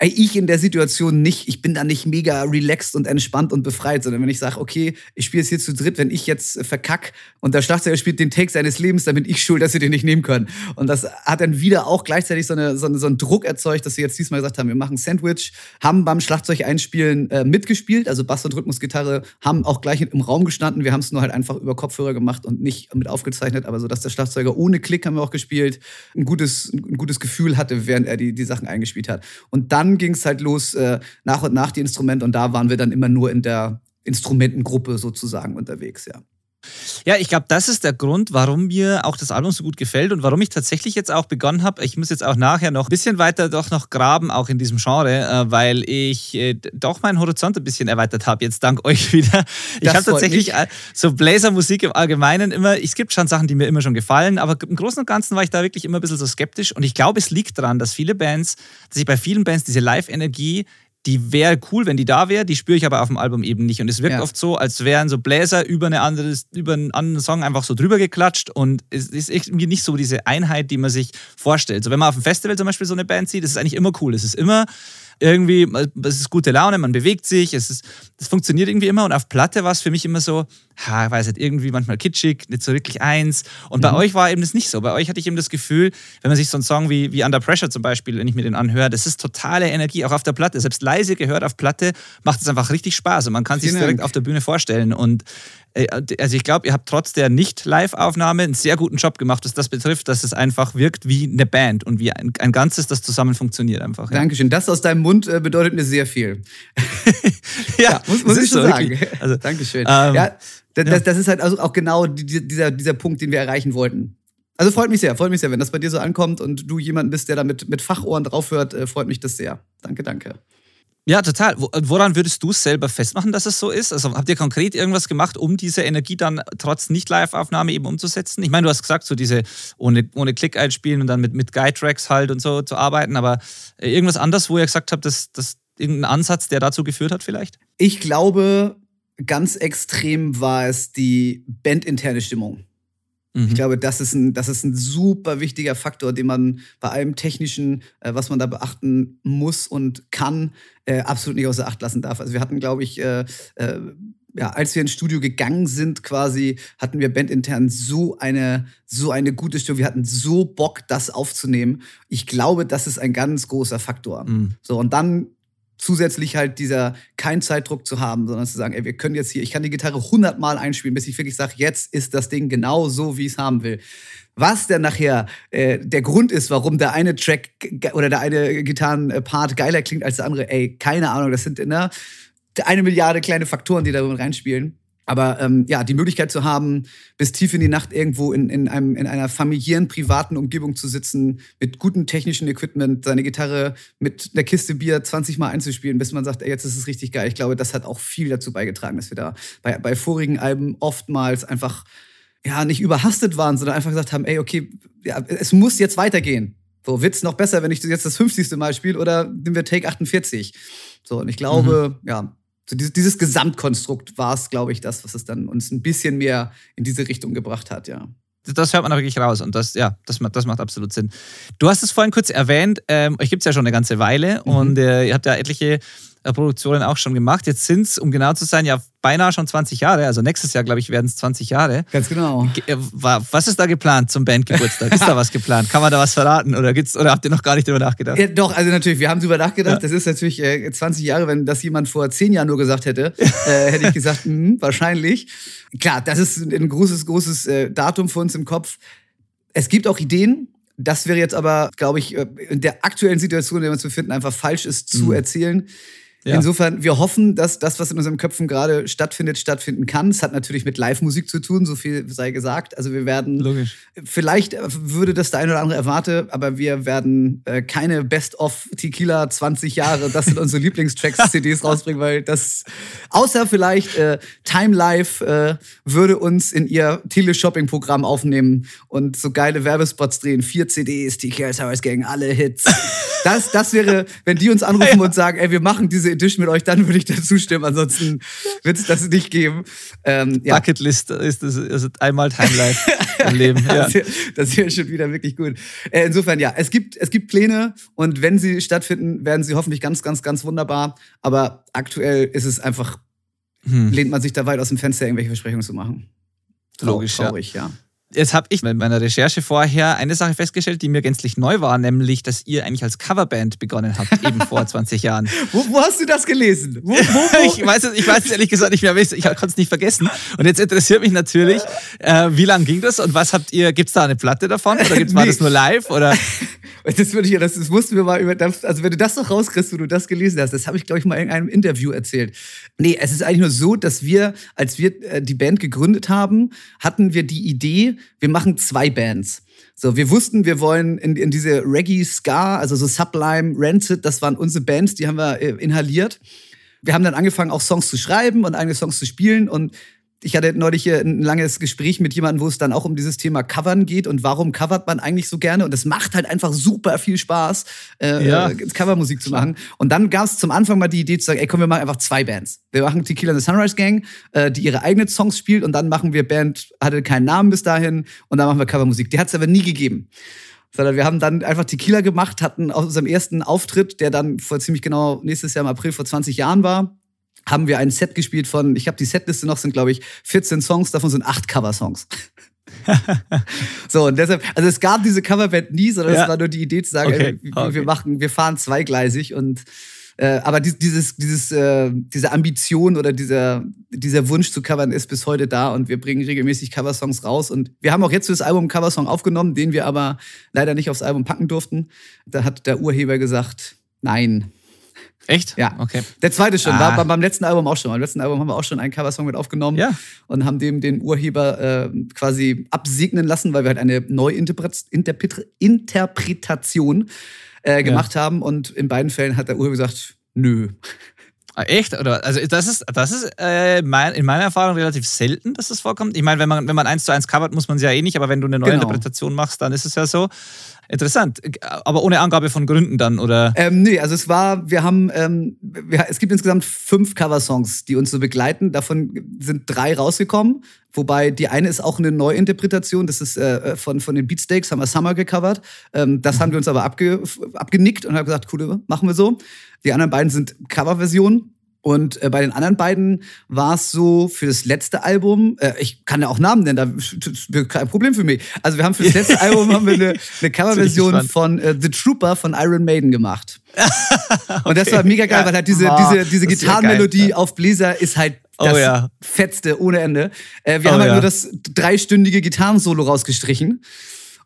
ich in der Situation nicht, ich bin da nicht mega relaxed und entspannt und befreit, sondern wenn ich sage, okay, ich spiele es hier zu dritt, wenn ich jetzt verkack und der Schlagzeuger spielt den Take seines Lebens, dann bin ich schuld, dass sie den nicht nehmen können. Und das hat dann wieder auch gleichzeitig so, eine, so, eine, so einen Druck erzeugt, dass wir jetzt diesmal gesagt haben, wir machen Sandwich, haben beim Schlagzeug einspielen äh, mitgespielt, also Bass und Rhythmusgitarre haben auch gleich im Raum gestanden. Wir haben es nur halt einfach über Kopfhörer gemacht und nicht mit aufgezeichnet, aber so, dass der Schlagzeuger ohne Klick haben wir auch gespielt, ein gutes, ein gutes Gefühl hatte, während er die, die Sachen eingespielt hat. Und dann dann ging es halt los, äh, nach und nach die Instrumente. Und da waren wir dann immer nur in der Instrumentengruppe sozusagen unterwegs, ja. Ja, ich glaube, das ist der Grund, warum mir auch das Album so gut gefällt und warum ich tatsächlich jetzt auch begonnen habe. Ich muss jetzt auch nachher noch ein bisschen weiter doch noch graben, auch in diesem Genre, äh, weil ich äh, doch meinen Horizont ein bisschen erweitert habe, jetzt dank *laughs* euch wieder. Ich habe tatsächlich mich. Äh, so Bläsermusik im Allgemeinen immer, es gibt schon Sachen, die mir immer schon gefallen, aber im Großen und Ganzen war ich da wirklich immer ein bisschen so skeptisch und ich glaube, es liegt daran, dass viele Bands, dass ich bei vielen Bands diese Live-Energie die wäre cool, wenn die da wäre, die spüre ich aber auf dem Album eben nicht. Und es wirkt ja. oft so, als wären so Bläser über, eine andere, über einen anderen Song einfach so drüber geklatscht und es ist irgendwie nicht so diese Einheit, die man sich vorstellt. So, wenn man auf dem Festival zum Beispiel so eine Band sieht, das ist eigentlich immer cool. Es ist immer irgendwie, es ist gute Laune, man bewegt sich, es, ist, es funktioniert irgendwie immer. Und auf Platte war es für mich immer so, ha, ich weiß nicht, irgendwie manchmal kitschig, nicht so wirklich eins. Und bei mhm. euch war eben das nicht so. Bei euch hatte ich eben das Gefühl, wenn man sich so einen Song wie, wie Under Pressure zum Beispiel, wenn ich mir den anhöre, das ist totale Energie, auch auf der Platte. Selbst leise gehört auf Platte macht es einfach richtig Spaß und man kann sich direkt auf der Bühne vorstellen. Und äh, also ich glaube, ihr habt trotz der Nicht-Live-Aufnahme einen sehr guten Job gemacht, was das betrifft, dass es einfach wirkt wie eine Band und wie ein, ein Ganzes, das zusammen funktioniert einfach. Ja. Dankeschön. Das aus deinem Mund äh, bedeutet mir sehr viel. *laughs* ja, ja, muss, muss ich schon so, sagen. Also, Dankeschön. Ähm, ja, das, ja. das, ist halt also auch genau dieser, dieser Punkt, den wir erreichen wollten. Also freut mich sehr, freut mich sehr, wenn das bei dir so ankommt und du jemand bist, der da mit, mit Fachohren draufhört, äh, freut mich das sehr. Danke, danke. Ja, total. Woran würdest du es selber festmachen, dass es so ist? Also habt ihr konkret irgendwas gemacht, um diese Energie dann trotz Nicht-Live-Aufnahme eben umzusetzen? Ich meine, du hast gesagt, so diese ohne, ohne Klick einspielen und dann mit, mit Guide-Tracks halt und so zu arbeiten, aber äh, irgendwas anderes, wo ihr gesagt habt, dass das irgendein Ansatz, der dazu geführt hat vielleicht? Ich glaube, ganz extrem war es die bandinterne Stimmung. Mhm. Ich glaube, das ist, ein, das ist ein super wichtiger Faktor, den man bei allem Technischen, äh, was man da beachten muss und kann, äh, absolut nicht außer Acht lassen darf. Also wir hatten, glaube ich, äh, äh, ja, als wir ins Studio gegangen sind, quasi, hatten wir bandintern so eine, so eine gute Stimmung. Wir hatten so Bock, das aufzunehmen. Ich glaube, das ist ein ganz großer Faktor. Mhm. So, und dann zusätzlich halt dieser kein Zeitdruck zu haben, sondern zu sagen, ey, wir können jetzt hier, ich kann die Gitarre hundertmal einspielen, bis ich wirklich sage, jetzt ist das Ding genau so, wie ich es haben will. Was denn nachher äh, der Grund ist, warum der eine Track oder der eine Gitarrenpart geiler klingt als der andere, ey, keine Ahnung, das sind ne, eine Milliarde kleine Faktoren, die da reinspielen. Aber ähm, ja, die Möglichkeit zu haben, bis tief in die Nacht irgendwo in, in, einem, in einer familiären, privaten Umgebung zu sitzen, mit gutem technischen Equipment, seine Gitarre mit einer Kiste Bier 20 Mal einzuspielen, bis man sagt, ey, jetzt ist es richtig geil. Ich glaube, das hat auch viel dazu beigetragen, dass wir da bei, bei vorigen Alben oftmals einfach ja nicht überhastet waren, sondern einfach gesagt haben, ey, okay, ja, es muss jetzt weitergehen. So, wird's noch besser, wenn ich jetzt das 50. Mal spiele oder nehmen wir Take 48? So, und ich glaube, mhm. ja, so dieses, dieses Gesamtkonstrukt war es, glaube ich, das, was es dann uns ein bisschen mehr in diese Richtung gebracht hat, ja. Das hört man wirklich raus und das, ja, das, das macht absolut Sinn. Du hast es vorhin kurz erwähnt, ähm, euch gibt es ja schon eine ganze Weile mhm. und äh, ihr habt ja etliche Produktionen auch schon gemacht. Jetzt sind es, um genau zu sein, ja beinahe schon 20 Jahre. Also nächstes Jahr, glaube ich, werden es 20 Jahre. Ganz genau. Äh, was ist da geplant zum Bandgeburtstag? ist da *laughs* was geplant? Kann man da was verraten oder, gibt's, oder habt ihr noch gar nicht drüber nachgedacht? Ja, doch, also natürlich, wir haben drüber nachgedacht. Ja. Das ist natürlich äh, 20 Jahre, wenn das jemand vor 10 Jahren nur gesagt hätte, äh, hätte ich gesagt, mh, wahrscheinlich. Klar, das ist ein großes, großes äh, Datum für uns im Kopf. Es gibt auch Ideen, das wäre jetzt aber, glaube ich, äh, in der aktuellen Situation, in der wir uns befinden, einfach falsch ist zu mhm. erzählen. Ja. Insofern, wir hoffen, dass das, was in unseren Köpfen gerade stattfindet, stattfinden kann. Es hat natürlich mit Live-Musik zu tun, so viel sei gesagt. Also wir werden, Logisch. vielleicht würde das der eine oder andere erwarte, aber wir werden äh, keine Best-of Tequila 20 Jahre, das sind unsere *laughs* Lieblingstracks-CDs rausbringen, weil das, außer vielleicht äh, Time Life äh, würde uns in ihr Teleshopping-Programm aufnehmen und so geile Werbespots drehen. Vier CDs, Tequila Towers Gang, alle Hits. *laughs* Das, das wäre, wenn die uns anrufen ja. und sagen, ey, wir machen diese Edition mit euch, dann würde ich dazu stimmen. Ansonsten wird es das nicht geben. Ähm, ja. Bucketlist ist das also einmal Timelife im Leben. *laughs* Ja. Das wäre schon wieder wirklich gut. Äh, insofern, ja, es gibt, es gibt Pläne und wenn sie stattfinden, werden sie hoffentlich ganz, ganz, ganz wunderbar. Aber aktuell ist es einfach, hm. lehnt man sich da weit aus dem Fenster, irgendwelche Versprechungen zu machen. Logisch, traurig, ja. ja. Jetzt habe ich mit meiner Recherche vorher eine Sache festgestellt, die mir gänzlich neu war, nämlich, dass ihr eigentlich als Coverband begonnen habt, eben vor *laughs* 20 Jahren. Wo, wo hast du das gelesen? Wo, wo, *laughs* ich, weiß es, ich weiß es ehrlich gesagt nicht mehr, ich, ich konnte es nicht vergessen. Und jetzt interessiert mich natürlich, äh, wie lange ging das und was habt ihr, gibt es da eine Platte davon oder gibt's, nee. war das nur live? Oder? *laughs* Das würde ich ja, das, das mussten wir mal über, also wenn du das noch rauskriegst, wo du das gelesen hast, das habe ich, glaube ich, mal in einem Interview erzählt. Nee, es ist eigentlich nur so, dass wir, als wir äh, die Band gegründet haben, hatten wir die Idee, wir machen zwei Bands. So, wir wussten, wir wollen in, in diese Reggae, Ska, also so Sublime, Rancid, das waren unsere Bands, die haben wir äh, inhaliert. Wir haben dann angefangen, auch Songs zu schreiben und eigene Songs zu spielen und ich hatte neulich hier ein langes Gespräch mit jemandem, wo es dann auch um dieses Thema Covern geht und warum covert man eigentlich so gerne. Und es macht halt einfach super viel Spaß, äh, ja. äh, Covermusik zu machen. Und dann gab es zum Anfang mal die Idee zu sagen, ey komm, wir machen einfach zwei Bands. Wir machen Tequila and the Sunrise Gang, äh, die ihre eigenen Songs spielt und dann machen wir Band, hatte keinen Namen bis dahin und dann machen wir Covermusik. Die hat es aber nie gegeben sondern wir haben dann einfach Tequila gemacht, hatten aus unserem ersten Auftritt, der dann vor ziemlich genau nächstes Jahr im April vor 20 Jahren war, haben wir ein Set gespielt von, ich habe die Setliste noch, sind glaube ich 14 Songs, davon sind acht Cover-Songs. *laughs* so, und deshalb, also es gab diese Coverband nie, sondern ja. es war nur die Idee zu sagen, okay. ey, okay. wir machen, wir fahren zweigleisig und äh, aber dieses, dieses, äh, diese Ambition oder dieser, dieser Wunsch zu covern ist bis heute da und wir bringen regelmäßig Coversongs raus. Und wir haben auch jetzt für das Album einen Coversong aufgenommen, den wir aber leider nicht aufs Album packen durften. Da hat der Urheber gesagt, nein, Echt? Ja. Okay. Der zweite schon. Ah. War beim letzten Album auch schon. Beim letzten Album haben wir auch schon einen Coversong mit aufgenommen. Ja. Und haben dem den Urheber äh, quasi absegnen lassen, weil wir halt eine Neuinterpretation äh, gemacht ja. haben. Und in beiden Fällen hat der Urheber gesagt, Nö. Ah, Echt? Oder? Also das ist, das ist äh, mein, in meiner Erfahrung relativ selten, dass das vorkommt. Ich meine, wenn man, wenn man eins zu eins covert, muss man es ja eh nicht, aber wenn du eine neue Genau. Interpretation machst, dann ist es ja so. Interessant. Aber ohne Angabe von Gründen dann, oder? Ähm, nee, also es war, wir haben, ähm, wir, es gibt insgesamt fünf Coversongs, die uns so begleiten. Davon sind drei rausgekommen. Wobei die eine ist auch eine Neuinterpretation. Das ist äh, von, von den Beatsteaks, haben wir Summer gecovert. Ähm, das haben wir uns aber abge, abgenickt und haben gesagt, cool, machen wir so. Die anderen beiden sind Coverversionen. Und äh, bei den anderen beiden war es so für das letzte Album, äh, ich kann ja auch Namen nennen, da ist kein Problem für mich. Also wir haben für das letzte *laughs* Album haben wir eine, eine Coverversion von äh, The Trooper von Iron Maiden gemacht. *laughs* Und das war mega geil, Ja. weil halt diese, Boah, diese, diese Gitarrenmelodie ja. auf Bläser ist halt Oh das ja. fetzte ohne Ende. Äh, wir Oh haben halt ja. nur das dreistündige Gitarrensolo rausgestrichen.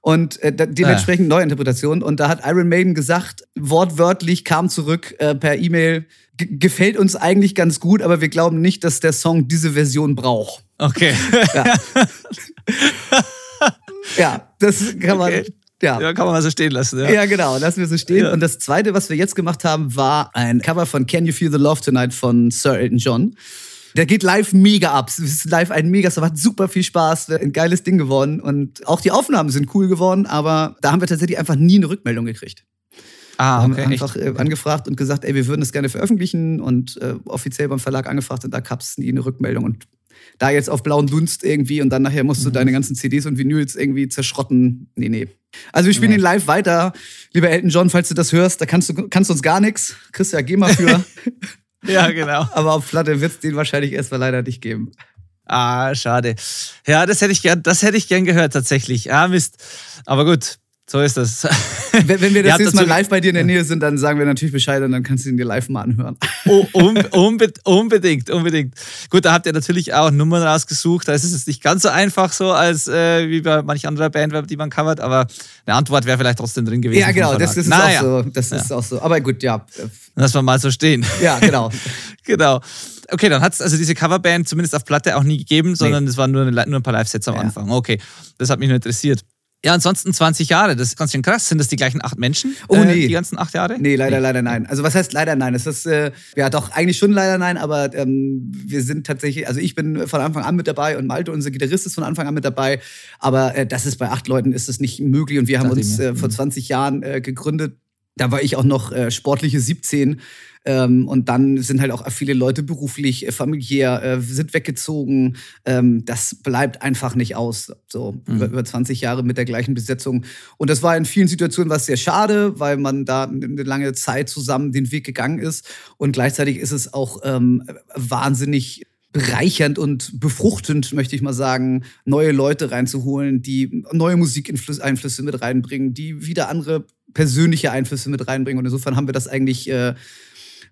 Und äh, dementsprechend Neuinterpretation. Und da hat Iron Maiden gesagt, wortwörtlich kam zurück äh, per E-Mail, "Ge- gefällt uns eigentlich ganz gut, aber wir glauben nicht, dass der Song diese Version braucht. Okay. *laughs* Ja, das kann man. Okay. Ja. ja, kann man mal so stehen lassen. Ja. Ja, genau, lassen wir so stehen. Ja. Und das zweite, was wir jetzt gemacht haben, war ein Cover von Can You Feel the Love Tonight von Sir Elton John. Der geht live mega ab. Es ist live ein mega, es hat super viel Spaß, ein geiles Ding geworden. Und auch die Aufnahmen sind cool geworden, aber da haben wir tatsächlich einfach nie eine Rückmeldung gekriegt. Ah, haben okay. einfach echt? äh, angefragt und gesagt, ey, wir würden das gerne veröffentlichen und äh, offiziell beim Verlag angefragt und da gab es nie eine Rückmeldung. Und da jetzt auf blauen Dunst irgendwie und dann nachher musst Mhm. du deine ganzen CDs und Vinyls irgendwie zerschrotten. Nee, nee. Also wir spielen Nee. den live weiter. Lieber Elton John, falls du das hörst, da kannst du kannst uns gar nichts. Kriegst ja GEMA für. *laughs* Ja, genau. *laughs* aber auf Platte wird es den wahrscheinlich erstmal leider nicht geben. Ah, schade. Ja, das hätte ich gern, das hätte ich gern gehört tatsächlich. Ah, Mist. Aber gut, so ist das. Wenn, wenn wir *laughs* das nächste Mal live bei dir in der Nähe sind, dann sagen wir natürlich Bescheid und dann kannst du ihn dir live mal anhören. Oh, un, unbe unbedingt, unbedingt. Gut, da habt ihr natürlich auch Nummern rausgesucht. Da ist es nicht ganz so einfach so, als äh, wie bei manch anderer Band, die man covert, aber eine Antwort wäre vielleicht trotzdem drin gewesen. Ja, genau, das, ist naja, auch so. Das ist auch so. Aber gut, ja. Lass wir mal so stehen. Ja, genau. *laughs* genau. Okay, dann hat es also diese Coverband zumindest auf Platte auch nie gegeben, sondern es waren nur, nur ein paar Live-Sets am Ja. Anfang. Okay, das hat mich nur interessiert. Ja, ansonsten 20 Jahre, das ist ganz schön krass. Sind das die gleichen acht Menschen? Oh, äh, nee. Die ganzen acht Jahre? Nee, leider, leider nein. Also was heißt leider nein? Es ist, äh, ja doch, eigentlich schon leider nein, aber ähm, wir sind tatsächlich, also ich bin von Anfang an mit dabei und Malte, unser Gitarrist, ist von Anfang an mit dabei. Aber äh, das ist bei acht Leuten ist es nicht möglich und wir haben uns äh, vor Mhm. 20 Jahren äh, gegründet. Da war ich auch noch äh, sportliche 17. Ähm, und dann sind halt auch viele Leute beruflich, äh, familiär, äh, sind weggezogen. Ähm, das bleibt einfach nicht aus. So Mhm. über, über 20 Jahre mit der gleichen Besetzung. Und das war in vielen Situationen was sehr schade, weil man da eine lange Zeit zusammen den Weg gegangen ist. Und gleichzeitig ist es auch ähm, wahnsinnig bereichernd und befruchtend, möchte ich mal sagen, neue Leute reinzuholen, die neue Musikeinflüsse mit reinbringen, die wieder andere persönliche Einflüsse mit reinbringen. Und insofern haben wir das eigentlich, äh,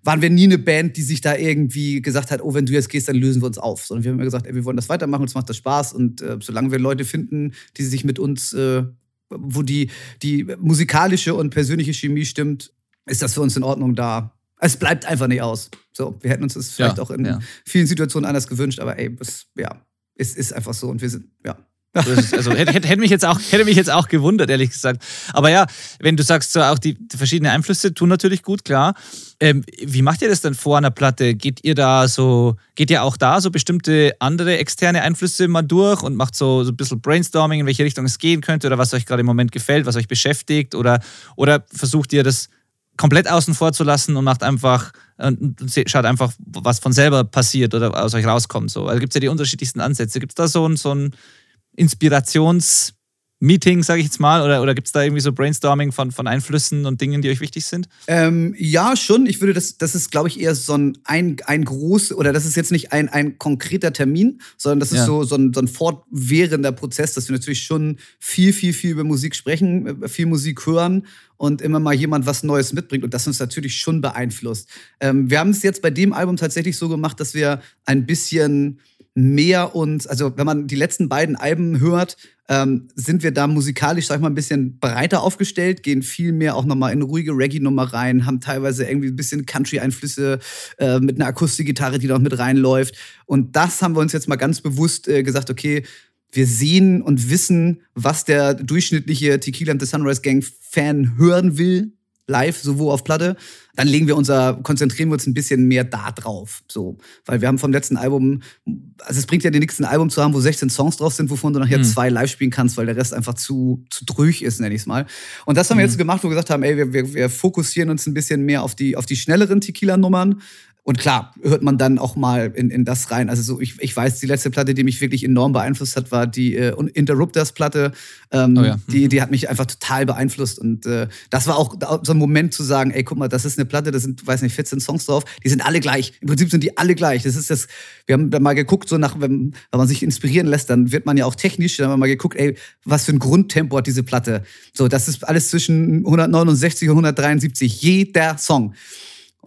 waren wir nie eine Band, die sich da irgendwie gesagt hat, oh, wenn du jetzt gehst, dann lösen wir uns auf. Sondern wir haben immer gesagt, ey, wir wollen das weitermachen, uns macht das Spaß. Und äh, solange wir Leute finden, die sich mit uns, äh, wo die, die musikalische und persönliche Chemie stimmt, ist das für uns in Ordnung da. Es bleibt einfach nicht aus. So, wir hätten uns das vielleicht Ja, auch in ja. vielen Situationen anders gewünscht, aber ey, es, ja, es ist einfach so und wir sind, ja. Also hätte, hätte, mich jetzt auch, hätte mich jetzt auch gewundert, ehrlich gesagt. Aber ja, wenn du sagst, so auch die, die verschiedenen Einflüsse tun natürlich gut, klar. Ähm, wie macht ihr das denn vor einer Platte? Geht ihr da so, geht ihr auch da so bestimmte andere externe Einflüsse mal durch und macht so, so ein bisschen Brainstorming, in welche Richtung es gehen könnte oder was euch gerade im Moment gefällt, was euch beschäftigt? Oder, oder versucht ihr das komplett außen vor zu lassen und macht einfach und und schaut einfach, was von selber passiert oder aus euch rauskommt. So. Also gibt es ja die unterschiedlichsten Ansätze. Gibt es da so ein, so ein Inspirationsmeeting, sage ich jetzt mal, oder, oder gibt es da irgendwie so Brainstorming von, von Einflüssen und Dingen, die euch wichtig sind? Ähm, ja, schon. Ich würde das, das ist, glaube ich, eher so ein, ein, ein groß, oder das ist jetzt nicht ein, ein konkreter Termin, sondern das ist Ja. so, so, ein, so ein fortwährender Prozess, dass wir natürlich schon viel, viel, viel über Musik sprechen, äh, viel Musik hören und immer mal jemand was Neues mitbringt und das uns natürlich schon beeinflusst. Ähm, wir haben es jetzt bei dem Album tatsächlich so gemacht, dass wir ein bisschen mehr uns, also wenn man die letzten beiden Alben hört, ähm, sind wir da musikalisch, sag ich mal, ein bisschen breiter aufgestellt, gehen viel mehr auch nochmal in ruhige Reggae-Nummer rein, haben teilweise irgendwie ein bisschen Country-Einflüsse äh, mit einer Akustikgitarre, die noch mit reinläuft. Und das haben wir uns jetzt mal ganz bewusst äh, gesagt, okay, wir sehen und wissen, was der durchschnittliche Tequila and the Sunrise Gang Fan hören will. Live, sowohl auf Platte, dann legen wir unser, konzentrieren wir uns ein bisschen mehr da drauf. So. Weil wir haben vom letzten Album, also es bringt ja dir nichts, ein Album zu haben, wo 16 Songs drauf sind, wovon du nachher mhm. zwei live spielen kannst, weil der Rest einfach zu, zu drüch ist, nenne ich es mal. Und das haben wir mhm. jetzt gemacht, wo wir gesagt haben, ey, wir, wir, wir fokussieren uns ein bisschen mehr auf die, auf die schnelleren Tequila-Nummern und klar, hört man dann auch mal in, in das rein. Also so, ich, ich weiß, die letzte Platte, die mich wirklich enorm beeinflusst hat, war die äh, Interrupters-Platte. Ähm, oh ja. die, die hat mich einfach total beeinflusst. Und äh, das war auch so ein Moment zu sagen, ey, guck mal, das ist eine Platte, da sind, weiß nicht, 14 Songs drauf, die sind alle gleich. Im Prinzip sind die alle gleich. Das ist das, wir haben da mal geguckt, so nach, wenn, wenn man sich inspirieren lässt, dann wird man ja auch technisch, dann haben wir mal geguckt, ey, was für ein Grundtempo hat diese Platte. So, das ist alles zwischen 169 und 173, jeder Song.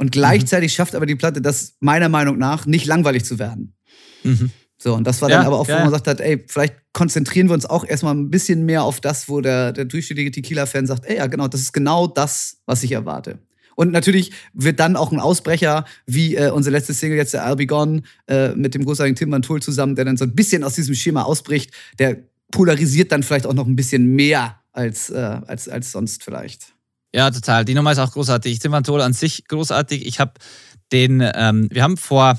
Und gleichzeitig mhm. schafft aber die Platte das meiner Meinung nach nicht langweilig zu werden. Mhm. So, und das war dann aber auch, wo ja. man gesagt hat, ey, vielleicht konzentrieren wir uns auch erstmal ein bisschen mehr auf das, wo der, der durchschnittliche Tequila-Fan sagt, ey, ja, genau, das ist genau das, was ich erwarte. Und natürlich wird dann auch ein Ausbrecher, wie äh, unsere letzte Single jetzt, der I'll Be Gone, äh, mit dem großartigen Tim Van Tool zusammen, der dann so ein bisschen aus diesem Schema ausbricht, der polarisiert dann vielleicht auch noch ein bisschen mehr als, äh, als, als sonst vielleicht. Ja, total. Die Nummer ist auch großartig. Tol an sich großartig. Ich habe den, ähm, wir haben vor,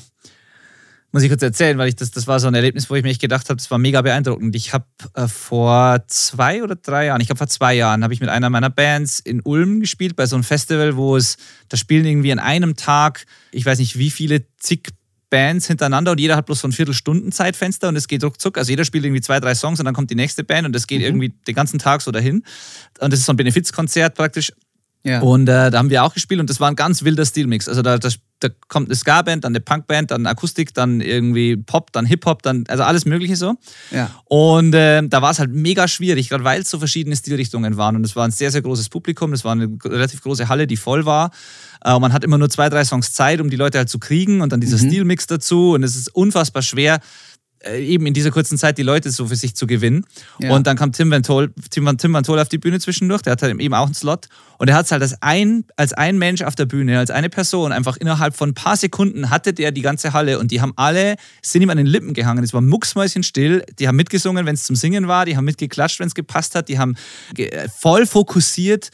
muss ich kurz erzählen, weil ich das, das war so ein Erlebnis, wo ich mich gedacht habe, das war mega beeindruckend. Ich habe äh, vor zwei oder drei Jahren, ich glaube vor zwei Jahren, habe ich mit einer meiner Bands in Ulm gespielt, bei so einem Festival, wo es, da spielen irgendwie an einem Tag, ich weiß nicht wie viele, zig Bands hintereinander und jeder hat bloß so ein Viertelstunden Zeitfenster und es geht ruckzuck. Also jeder spielt irgendwie zwei, drei Songs und dann kommt die nächste Band und es geht mhm. irgendwie den ganzen Tag so dahin. Und das ist so ein Benefizkonzert praktisch. Ja. Und äh, da haben wir auch gespielt und das war ein ganz wilder Stilmix. Also da, das, da kommt eine Ska-Band, dann eine Punk-Band, dann Akustik, dann irgendwie Pop, dann Hip-Hop, dann also alles Mögliche so. Ja. Und äh, da war es halt mega schwierig, gerade weil es so verschiedene Stilrichtungen waren. Und es war ein sehr, sehr großes Publikum. Das war eine relativ große Halle, die voll war. Äh, man hat immer nur zwei, drei Songs Zeit, um die Leute halt zu kriegen und dann dieser mhm. Stilmix dazu. Und es ist unfassbar schwer, eben in dieser kurzen Zeit die Leute so für sich zu gewinnen. Ja. Und dann kam Tim Van, Tol, Tim, Van, Tim Van Tol auf die Bühne zwischendurch, der hat halt eben auch einen Slot. Und er hat es halt als ein, als ein Mensch auf der Bühne, als eine Person, einfach innerhalb von ein paar Sekunden hatte der die ganze Halle und die haben alle, sind ihm an den Lippen gehangen. Es war mucksmäuschenstill, die haben mitgesungen, wenn es zum Singen war, die haben mitgeklatscht, wenn es gepasst hat, die haben voll fokussiert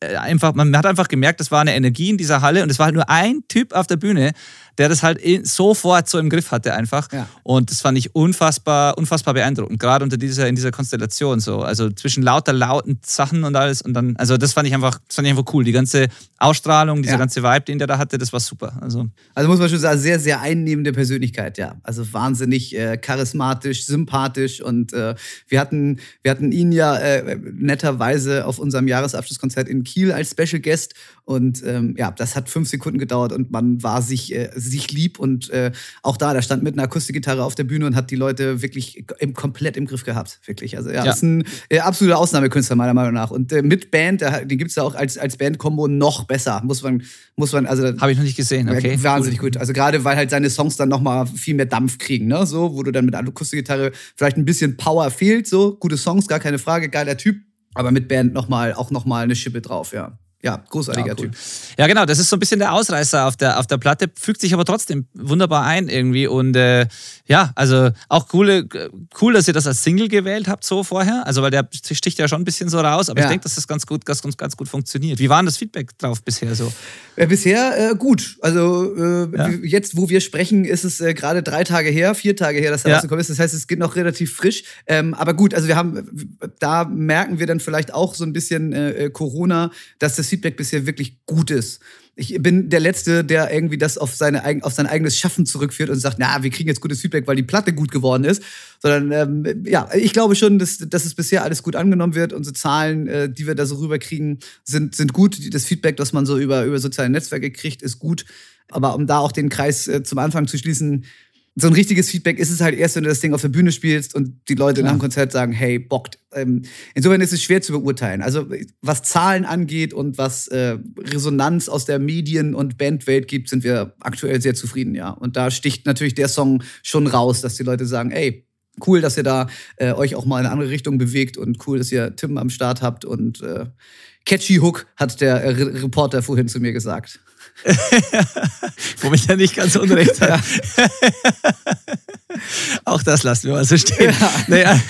äh, einfach, man hat einfach gemerkt, das war eine Energie in dieser Halle und es war halt nur ein Typ auf der Bühne, der das halt sofort so im Griff hatte einfach. Ja. Und das fand ich unfassbar, unfassbar beeindruckend, gerade unter dieser, in dieser Konstellation so. Also zwischen lauter lauten Sachen und alles und dann, also das fand ich einfach, fand ich einfach cool. Die ganze Ausstrahlung, dieser ja. ganze Vibe, den der da hatte, das war super. Also, also muss man schon sagen, sehr, sehr einnehmende Persönlichkeit, ja. Also wahnsinnig äh, charismatisch, sympathisch und äh, wir hatten, wir hatten ihn ja äh, netterweise auf unserem Jahresabschlusskonzert in Kiel als Special Guest und ähm, ja, das hat fünf Sekunden gedauert und man war sich, äh, sich lieb und äh, auch da, der stand mit einer Akustikgitarre auf der Bühne und hat die Leute wirklich im, komplett im Griff gehabt, wirklich. Also ja, ja. ist ein äh, absoluter Ausnahmekünstler meiner Meinung nach. Und äh, mit Band, den gibt es ja auch als, als Band-Kombo noch besser, muss man, muss man, also. Habe ich noch nicht gesehen, okay. wahnsinnig gut. Also gerade, weil halt seine Songs dann nochmal viel mehr Dampf kriegen, ne, so, wo du dann mit Akustikgitarre vielleicht ein bisschen Power fehlt, so, gute Songs, gar keine Frage, geiler Typ, aber mit Band nochmal, auch nochmal eine Schippe drauf, ja ja, großartiger ja, cool. Typ. Ja, genau, das ist so ein bisschen der Ausreißer auf der, auf der Platte, fügt sich aber trotzdem wunderbar ein irgendwie. Und äh, ja, also auch coole, cool, dass ihr das als Single gewählt habt so vorher. Also, weil der sticht ja schon ein bisschen so raus, aber ja. ich denke, dass das ganz gut, ganz, ganz gut funktioniert. Wie war denn das Feedback drauf bisher so? Äh, bisher äh, gut. Also äh, ja. jetzt, wo wir sprechen, ist es äh, gerade drei Tage her, vier Tage her, dass er rausgekommen ist. Das heißt, es geht noch relativ frisch. Ähm, aber gut, also wir haben, da merken wir dann vielleicht auch so ein bisschen äh, Corona, dass Feedback bisher wirklich gut ist. Ich bin der Letzte, der irgendwie das auf, seine, auf sein eigenes Schaffen zurückführt und sagt, na, wir kriegen jetzt gutes Feedback, weil die Platte gut geworden ist. Sondern ähm, ja, ich glaube schon, dass, dass es bisher alles gut angenommen wird. Unsere Zahlen, äh, die wir da so rüberkriegen, sind, sind gut. Das Feedback, das man so über, über soziale Netzwerke kriegt, ist gut. Aber um da auch den Kreis äh, zum Anfang zu schließen, so ein richtiges Feedback ist es halt erst, wenn du das Ding auf der Bühne spielst und die Leute Klar. nach dem Konzert sagen, hey, bockt. Ähm, insofern ist es schwer zu beurteilen. Also was Zahlen angeht und was äh, Resonanz aus der Medien- und Bandwelt gibt, sind wir aktuell sehr zufrieden, ja. Und da sticht natürlich der Song schon raus, dass die Leute sagen, ey, cool, dass ihr da äh, euch auch mal in eine andere Richtung bewegt und cool, dass ihr Tim am Start habt und äh, catchy Hook, hat der Re Reporter vorhin zu mir gesagt. *laughs* Womit er nicht ganz unrecht hat. *laughs* Auch das lassen wir mal so stehen. Ja, naja,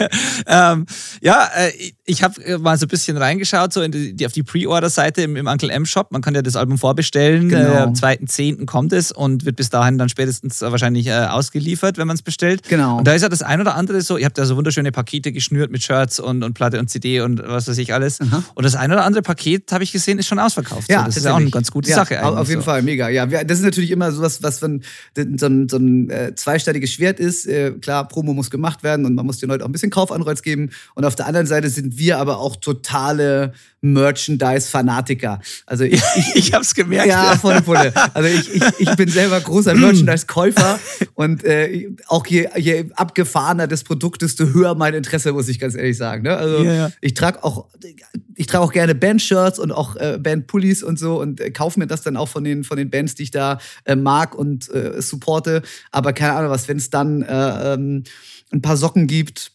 ähm, ja äh, ich habe äh, mal so ein bisschen reingeschaut, so die, auf die Pre-Order-Seite im, im, Uncle M-Shop. Man kann ja das Album vorbestellen. Genau. Äh, am 2.10. kommt es und wird bis dahin dann spätestens wahrscheinlich äh, ausgeliefert, wenn man es bestellt. Genau. Und da ist ja das ein oder andere so, ihr habt ja so wunderschöne Pakete geschnürt mit Shirts und, und Platte und CD und was weiß ich alles. Aha. Und das ein oder andere Paket, habe ich gesehen, ist schon ausverkauft. Ja, so, das ist ja auch eine ganz gute ja, Sache eigentlich. Auf jeden so. Fall, mega. Ja, das ist natürlich immer sowas, was wenn so ein, so ein äh, zweisteiniges Schwert ist. Äh, klar, Promo muss gemacht werden und man muss den Leuten auch ein bisschen Kaufanreiz geben. Und auf der anderen Seite sind wir aber auch totale Merchandise-Fanatiker. Also ich, ich, *laughs* ich habe es gemerkt. Ja, volle Pulle. Also ich, ich, ich bin selber großer Merchandise-Käufer und äh, auch je, je abgefahrener das Produkt, desto höher mein Interesse, muss ich ganz ehrlich sagen. Ne? Also ja, ja. ich trage auch, ich trage auch gerne Band-Shirts und auch äh, Band-Pullis und so und äh, kaufe mir das dann auch von den, von den Bands, die ich da äh, mag und äh, supporte. Aber keine Ahnung was, wenn es dann äh, ähm, ein paar Socken gibt,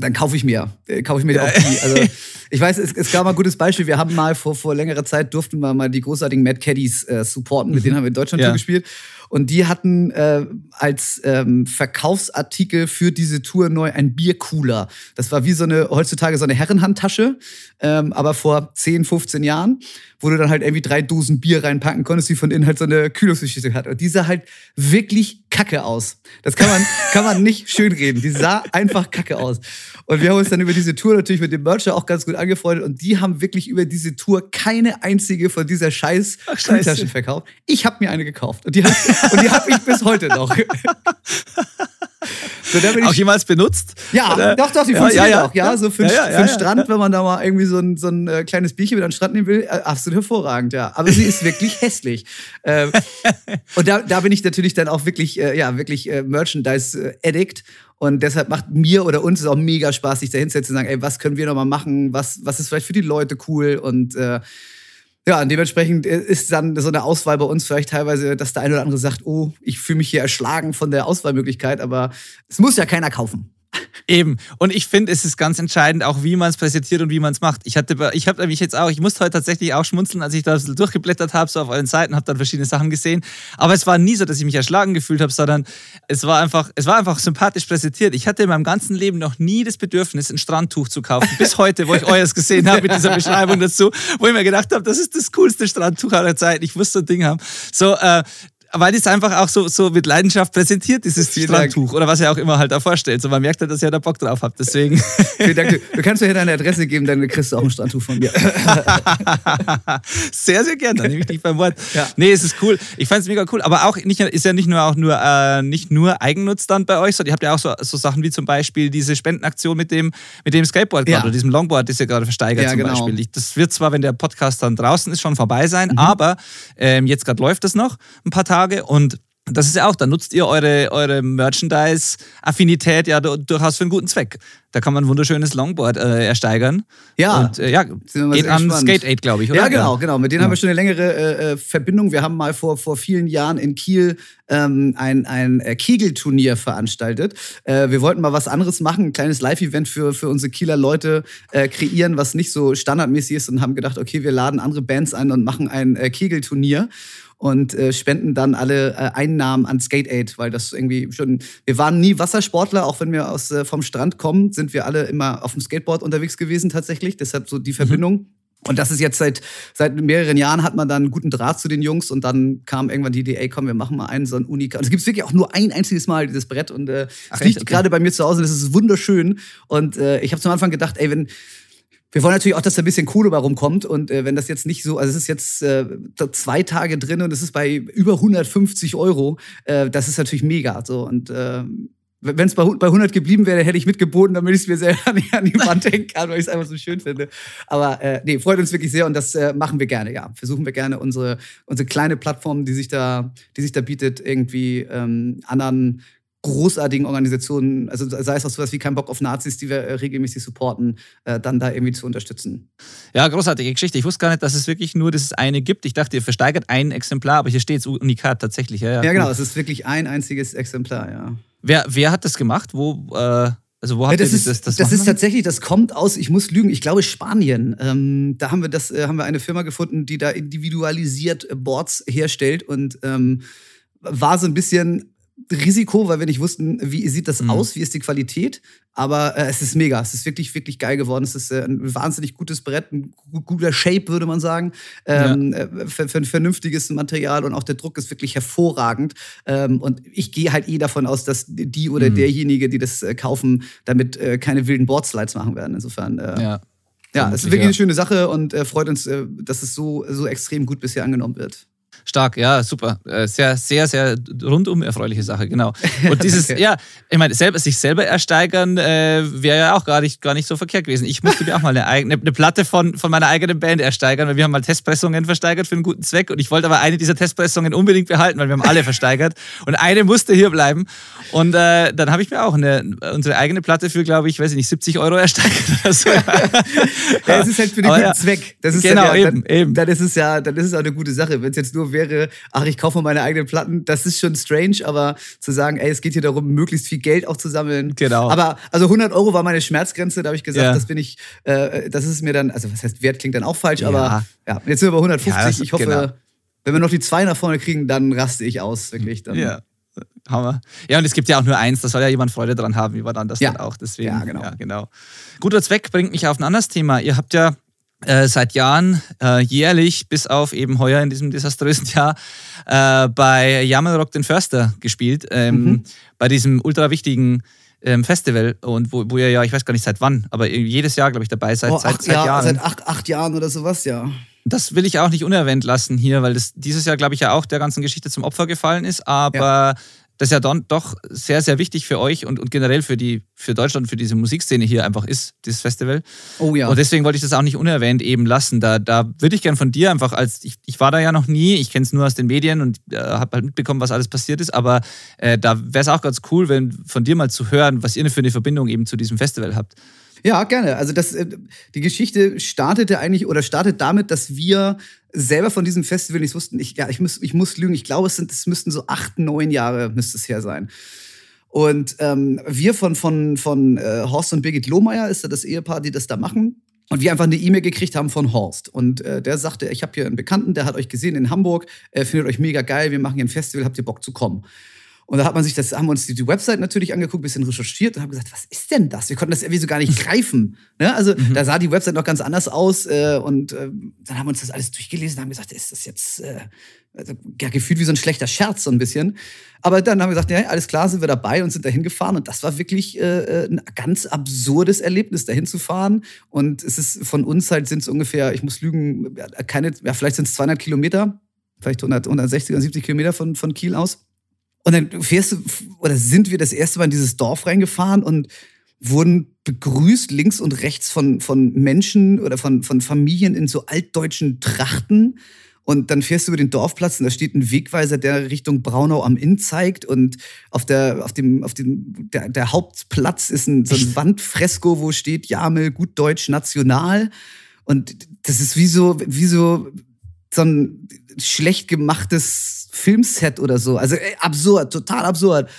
dann kaufe ich mir, äh, kaufe ich mir auch die. Also *laughs* ich weiß, es, es gab mal ein gutes Beispiel. Wir haben mal vor, vor längerer Zeit durften wir mal die großartigen Mad Caddies äh, supporten. Mit denen haben wir in Deutschland ja. gespielt. Und die hatten äh, als ähm, Verkaufsartikel für diese Tour neu ein Biercooler. Das war wie so eine, heutzutage so eine Herrenhandtasche, ähm, aber vor 10, 15 Jahren, wo du dann halt irgendwie drei Dosen Bier reinpacken konntest, die von innen halt so eine Kühlungsgeschichte hat. Und die sah halt wirklich kacke aus. Das kann man, *laughs* kann man nicht schönreden. Die sah einfach kacke aus. Und wir haben uns dann über diese Tour natürlich mit dem Mercher auch ganz gut angefreundet und die haben wirklich über diese Tour keine einzige von dieser scheiß Kühltaschen verkauft. Ich habe mir eine gekauft und die, und die habe ich bis heute noch. So, auch jemals benutzt? Ja, Oder? doch, doch, die funktioniert ja, ja, auch. Ja, so für, ja, den Strand, wenn man da mal irgendwie so ein, so ein äh, kleines Bierchen mit an den Strand nehmen will, äh, absolut hervorragend, ja. Aber sie ist wirklich hässlich. Ähm, *laughs* und da, da bin ich natürlich dann auch wirklich, äh, ja, wirklich äh, Merchandise-Addict. Und deshalb macht mir oder uns es auch mega Spaß, sich da hinzusetzen und sagen, ey, was können wir nochmal machen? Was, was ist vielleicht für die Leute cool? Und äh, ja, und dementsprechend ist dann so eine Auswahl bei uns vielleicht teilweise, dass der eine oder andere sagt, oh, ich fühle mich hier erschlagen von der Auswahlmöglichkeit, aber es muss ja keiner kaufen. Eben. Und ich finde, es ist ganz entscheidend, auch wie man es präsentiert und wie man es macht. Ich hatte, ich habe mich jetzt auch, ich musste heute tatsächlich auch schmunzeln, als ich da durchgeblättert habe, so auf euren Seiten, habe dann verschiedene Sachen gesehen. Aber es war nie so, dass ich mich erschlagen gefühlt habe, sondern es war einfach, es war einfach sympathisch präsentiert. Ich hatte in meinem ganzen Leben noch nie das Bedürfnis, ein Strandtuch zu kaufen. Bis heute, wo ich euers gesehen habe mit dieser Beschreibung dazu, wo ich mir gedacht habe, das ist das coolste Strandtuch aller Zeiten. Ich wusste so ein Ding haben. So, äh, weil das einfach auch so, so mit Leidenschaft präsentiert, dieses Vielen Strandtuch Dank. oder was er auch immer halt da vorstellt. So, man merkt halt, dass ihr da Bock drauf habt. Deswegen. *laughs* Vielen Dank. Du kannst mir hier deine Adresse geben, dann kriegst du auch ein Strandtuch von mir. *laughs* sehr, sehr gerne. Dann nehme ich dich beim Wort. Ja. Nee, es ist cool. Ich fand es mega cool. Aber auch nicht, ist ja nicht nur auch nur, äh, nicht nur Eigennutz dann bei euch, sondern ihr habt ja auch so, so Sachen wie zum Beispiel diese Spendenaktion mit dem, mit dem Skateboard ja. oder diesem Longboard, das ihr gerade versteigert ja, zum genau. Beispiel. Das wird zwar, wenn der Podcast dann draußen ist, schon vorbei sein, mhm. aber ähm, jetzt gerade läuft es noch ein paar Tage und das ist ja auch, da nutzt ihr eure, eure Merchandise-Affinität ja durchaus für einen guten Zweck. Da kann man ein wunderschönes Longboard äh, ersteigern. Ja, und, äh, ja geht an Skate Aid, glaube ich, oder? Ja, genau, genau. Mit denen ja. haben wir schon eine längere äh, äh, Verbindung. Wir haben mal vor, vor vielen Jahren in Kiel ähm, ein, ein äh, Kegelturnier veranstaltet. Äh, wir wollten mal was anderes machen, ein kleines Live-Event für, für unsere Kieler Leute kreieren, was nicht so standardmäßig ist und haben gedacht, okay, wir laden andere Bands ein und machen ein Kegelturnier und äh, spenden dann alle äh, Einnahmen an Skate Aid, weil das irgendwie schon. Wir waren nie Wassersportler, auch wenn wir aus, äh, vom Strand kommen, sind wir alle immer auf dem Skateboard unterwegs gewesen tatsächlich. Deshalb so die mhm. Verbindung. Mhm. Und das ist jetzt seit, seit mehreren Jahren hat man dann einen guten Draht zu den Jungs und dann kam irgendwann die Idee, ey, komm, wir machen mal einen so einen Unika. Und es gibt wirklich auch nur ein einziges Mal dieses Brett und äh, es liegt okay. gerade bei mir zu Hause es ist wunderschön. Und äh, ich habe zum Anfang gedacht, ey, wenn, wir wollen natürlich auch, dass da ein bisschen Kohle bei rumkommt. Und äh, wenn das jetzt nicht so, also es ist jetzt äh, zwei Tage drin und es ist bei über 150 Euro, äh, das ist natürlich mega. So und äh, wenn es bei, bei 100 geblieben wäre, hätte ich mitgeboten, damit ich es mir selber *laughs* nicht an die Wand hängen kann, weil ich es einfach so schön finde. Aber äh, nee, freut uns wirklich sehr und das äh, machen wir gerne, ja. Versuchen wir gerne unsere, unsere kleine Plattform, die sich da, die sich da bietet, irgendwie ähm, anderen großartigen Organisationen, also sei es auch sowas wie kein Bock auf Nazis, die wir äh, regelmäßig supporten, äh, dann da irgendwie zu unterstützen. Ja, großartige Geschichte. Ich wusste gar nicht, dass es wirklich nur das eine gibt. Ich dachte, ihr versteigert ein Exemplar, aber hier steht es unikat tatsächlich. Ja, ja, ja genau, es ist wirklich ein einziges Exemplar, ja. Wer, wer hat das gemacht? Wo, äh, also wo habt ja, das ist, das, das, das ist tatsächlich, das kommt aus, ich muss lügen, ich glaube Spanien. Ähm, da haben wir das, äh, haben wir eine Firma gefunden, die da individualisiert Boards herstellt und ähm, war so ein bisschen Risiko, weil wir nicht wussten, wie sieht das Mhm. aus, wie ist die Qualität. Aber äh, es ist mega. Es ist wirklich, wirklich geil geworden. Es ist äh, ein wahnsinnig gutes Brett, ein gu- guter Shape, würde man sagen. Ähm, äh, für, für ein vernünftiges Material und auch der Druck ist wirklich hervorragend. Ähm, und ich gehe halt eh davon aus, dass die oder Mhm. derjenige, die das äh, kaufen, damit äh, keine wilden Boardslides machen werden. Insofern, äh, ja, Ja. es ist wirklich ja. eine schöne Sache und äh, freut uns, dass es so, so extrem gut bisher angenommen wird. Stark, ja, super. Äh, Sehr, sehr, sehr rundum erfreuliche Sache, genau. Und *laughs* dieses, Danke. ja, ich meine, selber, sich selber ersteigern äh, wäre ja auch gar nicht, gar nicht so verkehrt gewesen. Ich musste mir auch mal eine, eigene, eine Platte von, von meiner eigenen Band ersteigern, weil wir haben mal Testpressungen versteigert für einen guten Zweck und ich wollte aber eine dieser Testpressungen unbedingt behalten, weil wir haben alle versteigert und eine musste hier bleiben. Und äh, dann habe ich mir auch eine, unsere eigene Platte für, glaube ich, weiß ich nicht, 70 Euro ersteigert *laughs* oder so. Ja, es ist halt für den Aber guten ja. Zweck. Das ist Genau, dann, ja, eben, dann, eben. Dann ist es ja, dann ist es auch eine gute Sache. Wenn es jetzt nur wäre, ach, ich kaufe mal meine eigenen Platten, das ist schon strange, aber zu sagen, ey, es geht hier darum, möglichst viel Geld auch zu sammeln. Genau. Aber also 100 Euro war meine Schmerzgrenze, da habe ich gesagt, Ja. das bin ich, äh, das ist mir dann, also was heißt Wert klingt dann auch falsch, Ja. aber ja, jetzt sind wir bei 150. Ja, ich hoffe, genau. wenn wir noch die zwei nach vorne kriegen, dann raste ich aus, wirklich. Dann, Ja. Hammer. Ja, und es gibt ja auch nur eins, da soll ja jemand Freude dran haben, wie war dann das Ja. dann auch. Deswegen, Ja, genau. Ja, genau. Guter Zweck bringt mich auf ein anderes Thema. Ihr habt ja äh, seit Jahren äh, jährlich, bis auf eben heuer in diesem desaströsen *laughs* Jahr, äh, bei Jammerrock den Förster gespielt, ähm, Mhm. bei diesem ultra wichtigen ähm, Festival und wo, wo ihr ja, ich weiß gar nicht seit wann, aber jedes Jahr, glaube ich, dabei seid, Oh, seit, acht, seit Jahr, Jahren. seit acht, acht Jahren oder sowas, ja. Das will ich auch nicht unerwähnt lassen hier, weil das dieses Jahr, glaube ich, ja auch der ganzen Geschichte zum Opfer gefallen ist. Aber das ja dann doch sehr, sehr wichtig für euch und, und generell für, die, für Deutschland, für diese Musikszene hier einfach ist, dieses Festival. Oh ja. Und deswegen wollte ich das auch nicht unerwähnt eben lassen. Da, da würde ich gern von dir einfach als, ich, ich war da ja noch nie, ich kenne es nur aus den Medien und äh, habe halt mitbekommen, was alles passiert ist, aber äh, da wäre es auch ganz cool, wenn von dir mal zu hören, was ihr für eine Verbindung eben zu diesem Festival habt. Ja, gerne. Also das, äh, die Geschichte startete eigentlich oder startet damit, dass wir selber von diesem Festival nicht wussten. Ich, ja, ich muss, ich muss lügen. Ich glaube, es sind, es müssten so acht, neun Jahre müsste es her sein. Und ähm, wir von, von, von äh, Horst und Birgit Lohmeier ist ja das Ehepaar, die das da machen. Und wir einfach eine E-Mail gekriegt haben von Horst. Und äh, der sagte, ich habe hier einen Bekannten, der hat euch gesehen in Hamburg, äh, findet euch mega geil, wir machen hier ein Festival, habt ihr Bock zu kommen? Und da hat man sich das, haben wir uns die, die Website natürlich angeguckt, bisschen recherchiert und haben gesagt, was ist denn das? Wir konnten das irgendwie so gar nicht *laughs* greifen. Ne? Also da sah die Website noch ganz anders aus äh, und äh, dann haben wir uns das alles durchgelesen und haben gesagt, ist das jetzt äh, also, ja, gefühlt wie so ein schlechter Scherz so ein bisschen. Aber dann haben wir gesagt, ja, alles klar, sind wir dabei und sind dahin gefahren und das war wirklich äh, ein ganz absurdes Erlebnis, dahin zu fahren. Und es ist von uns halt sind es ungefähr, ich muss lügen, keine, ja, vielleicht sind es 200 Kilometer, vielleicht 100, 160 oder 70 Kilometer von, von Kiel aus. Und dann fährst du, oder sind wir das erste Mal in dieses Dorf reingefahren und wurden begrüßt links und rechts von, von Menschen oder von, von Familien in so altdeutschen Trachten. Und dann fährst du über den Dorfplatz und da steht ein Wegweiser, der Richtung Braunau am Inn zeigt. Und auf, der, auf dem, auf dem der, der Hauptplatz ist ein, so ein Wandfresko, wo steht Jamel, gut Deutsch, national. Und das ist wie so, wie so, so ein schlecht gemachtes Filmset oder so. Also ey, absurd, total absurd.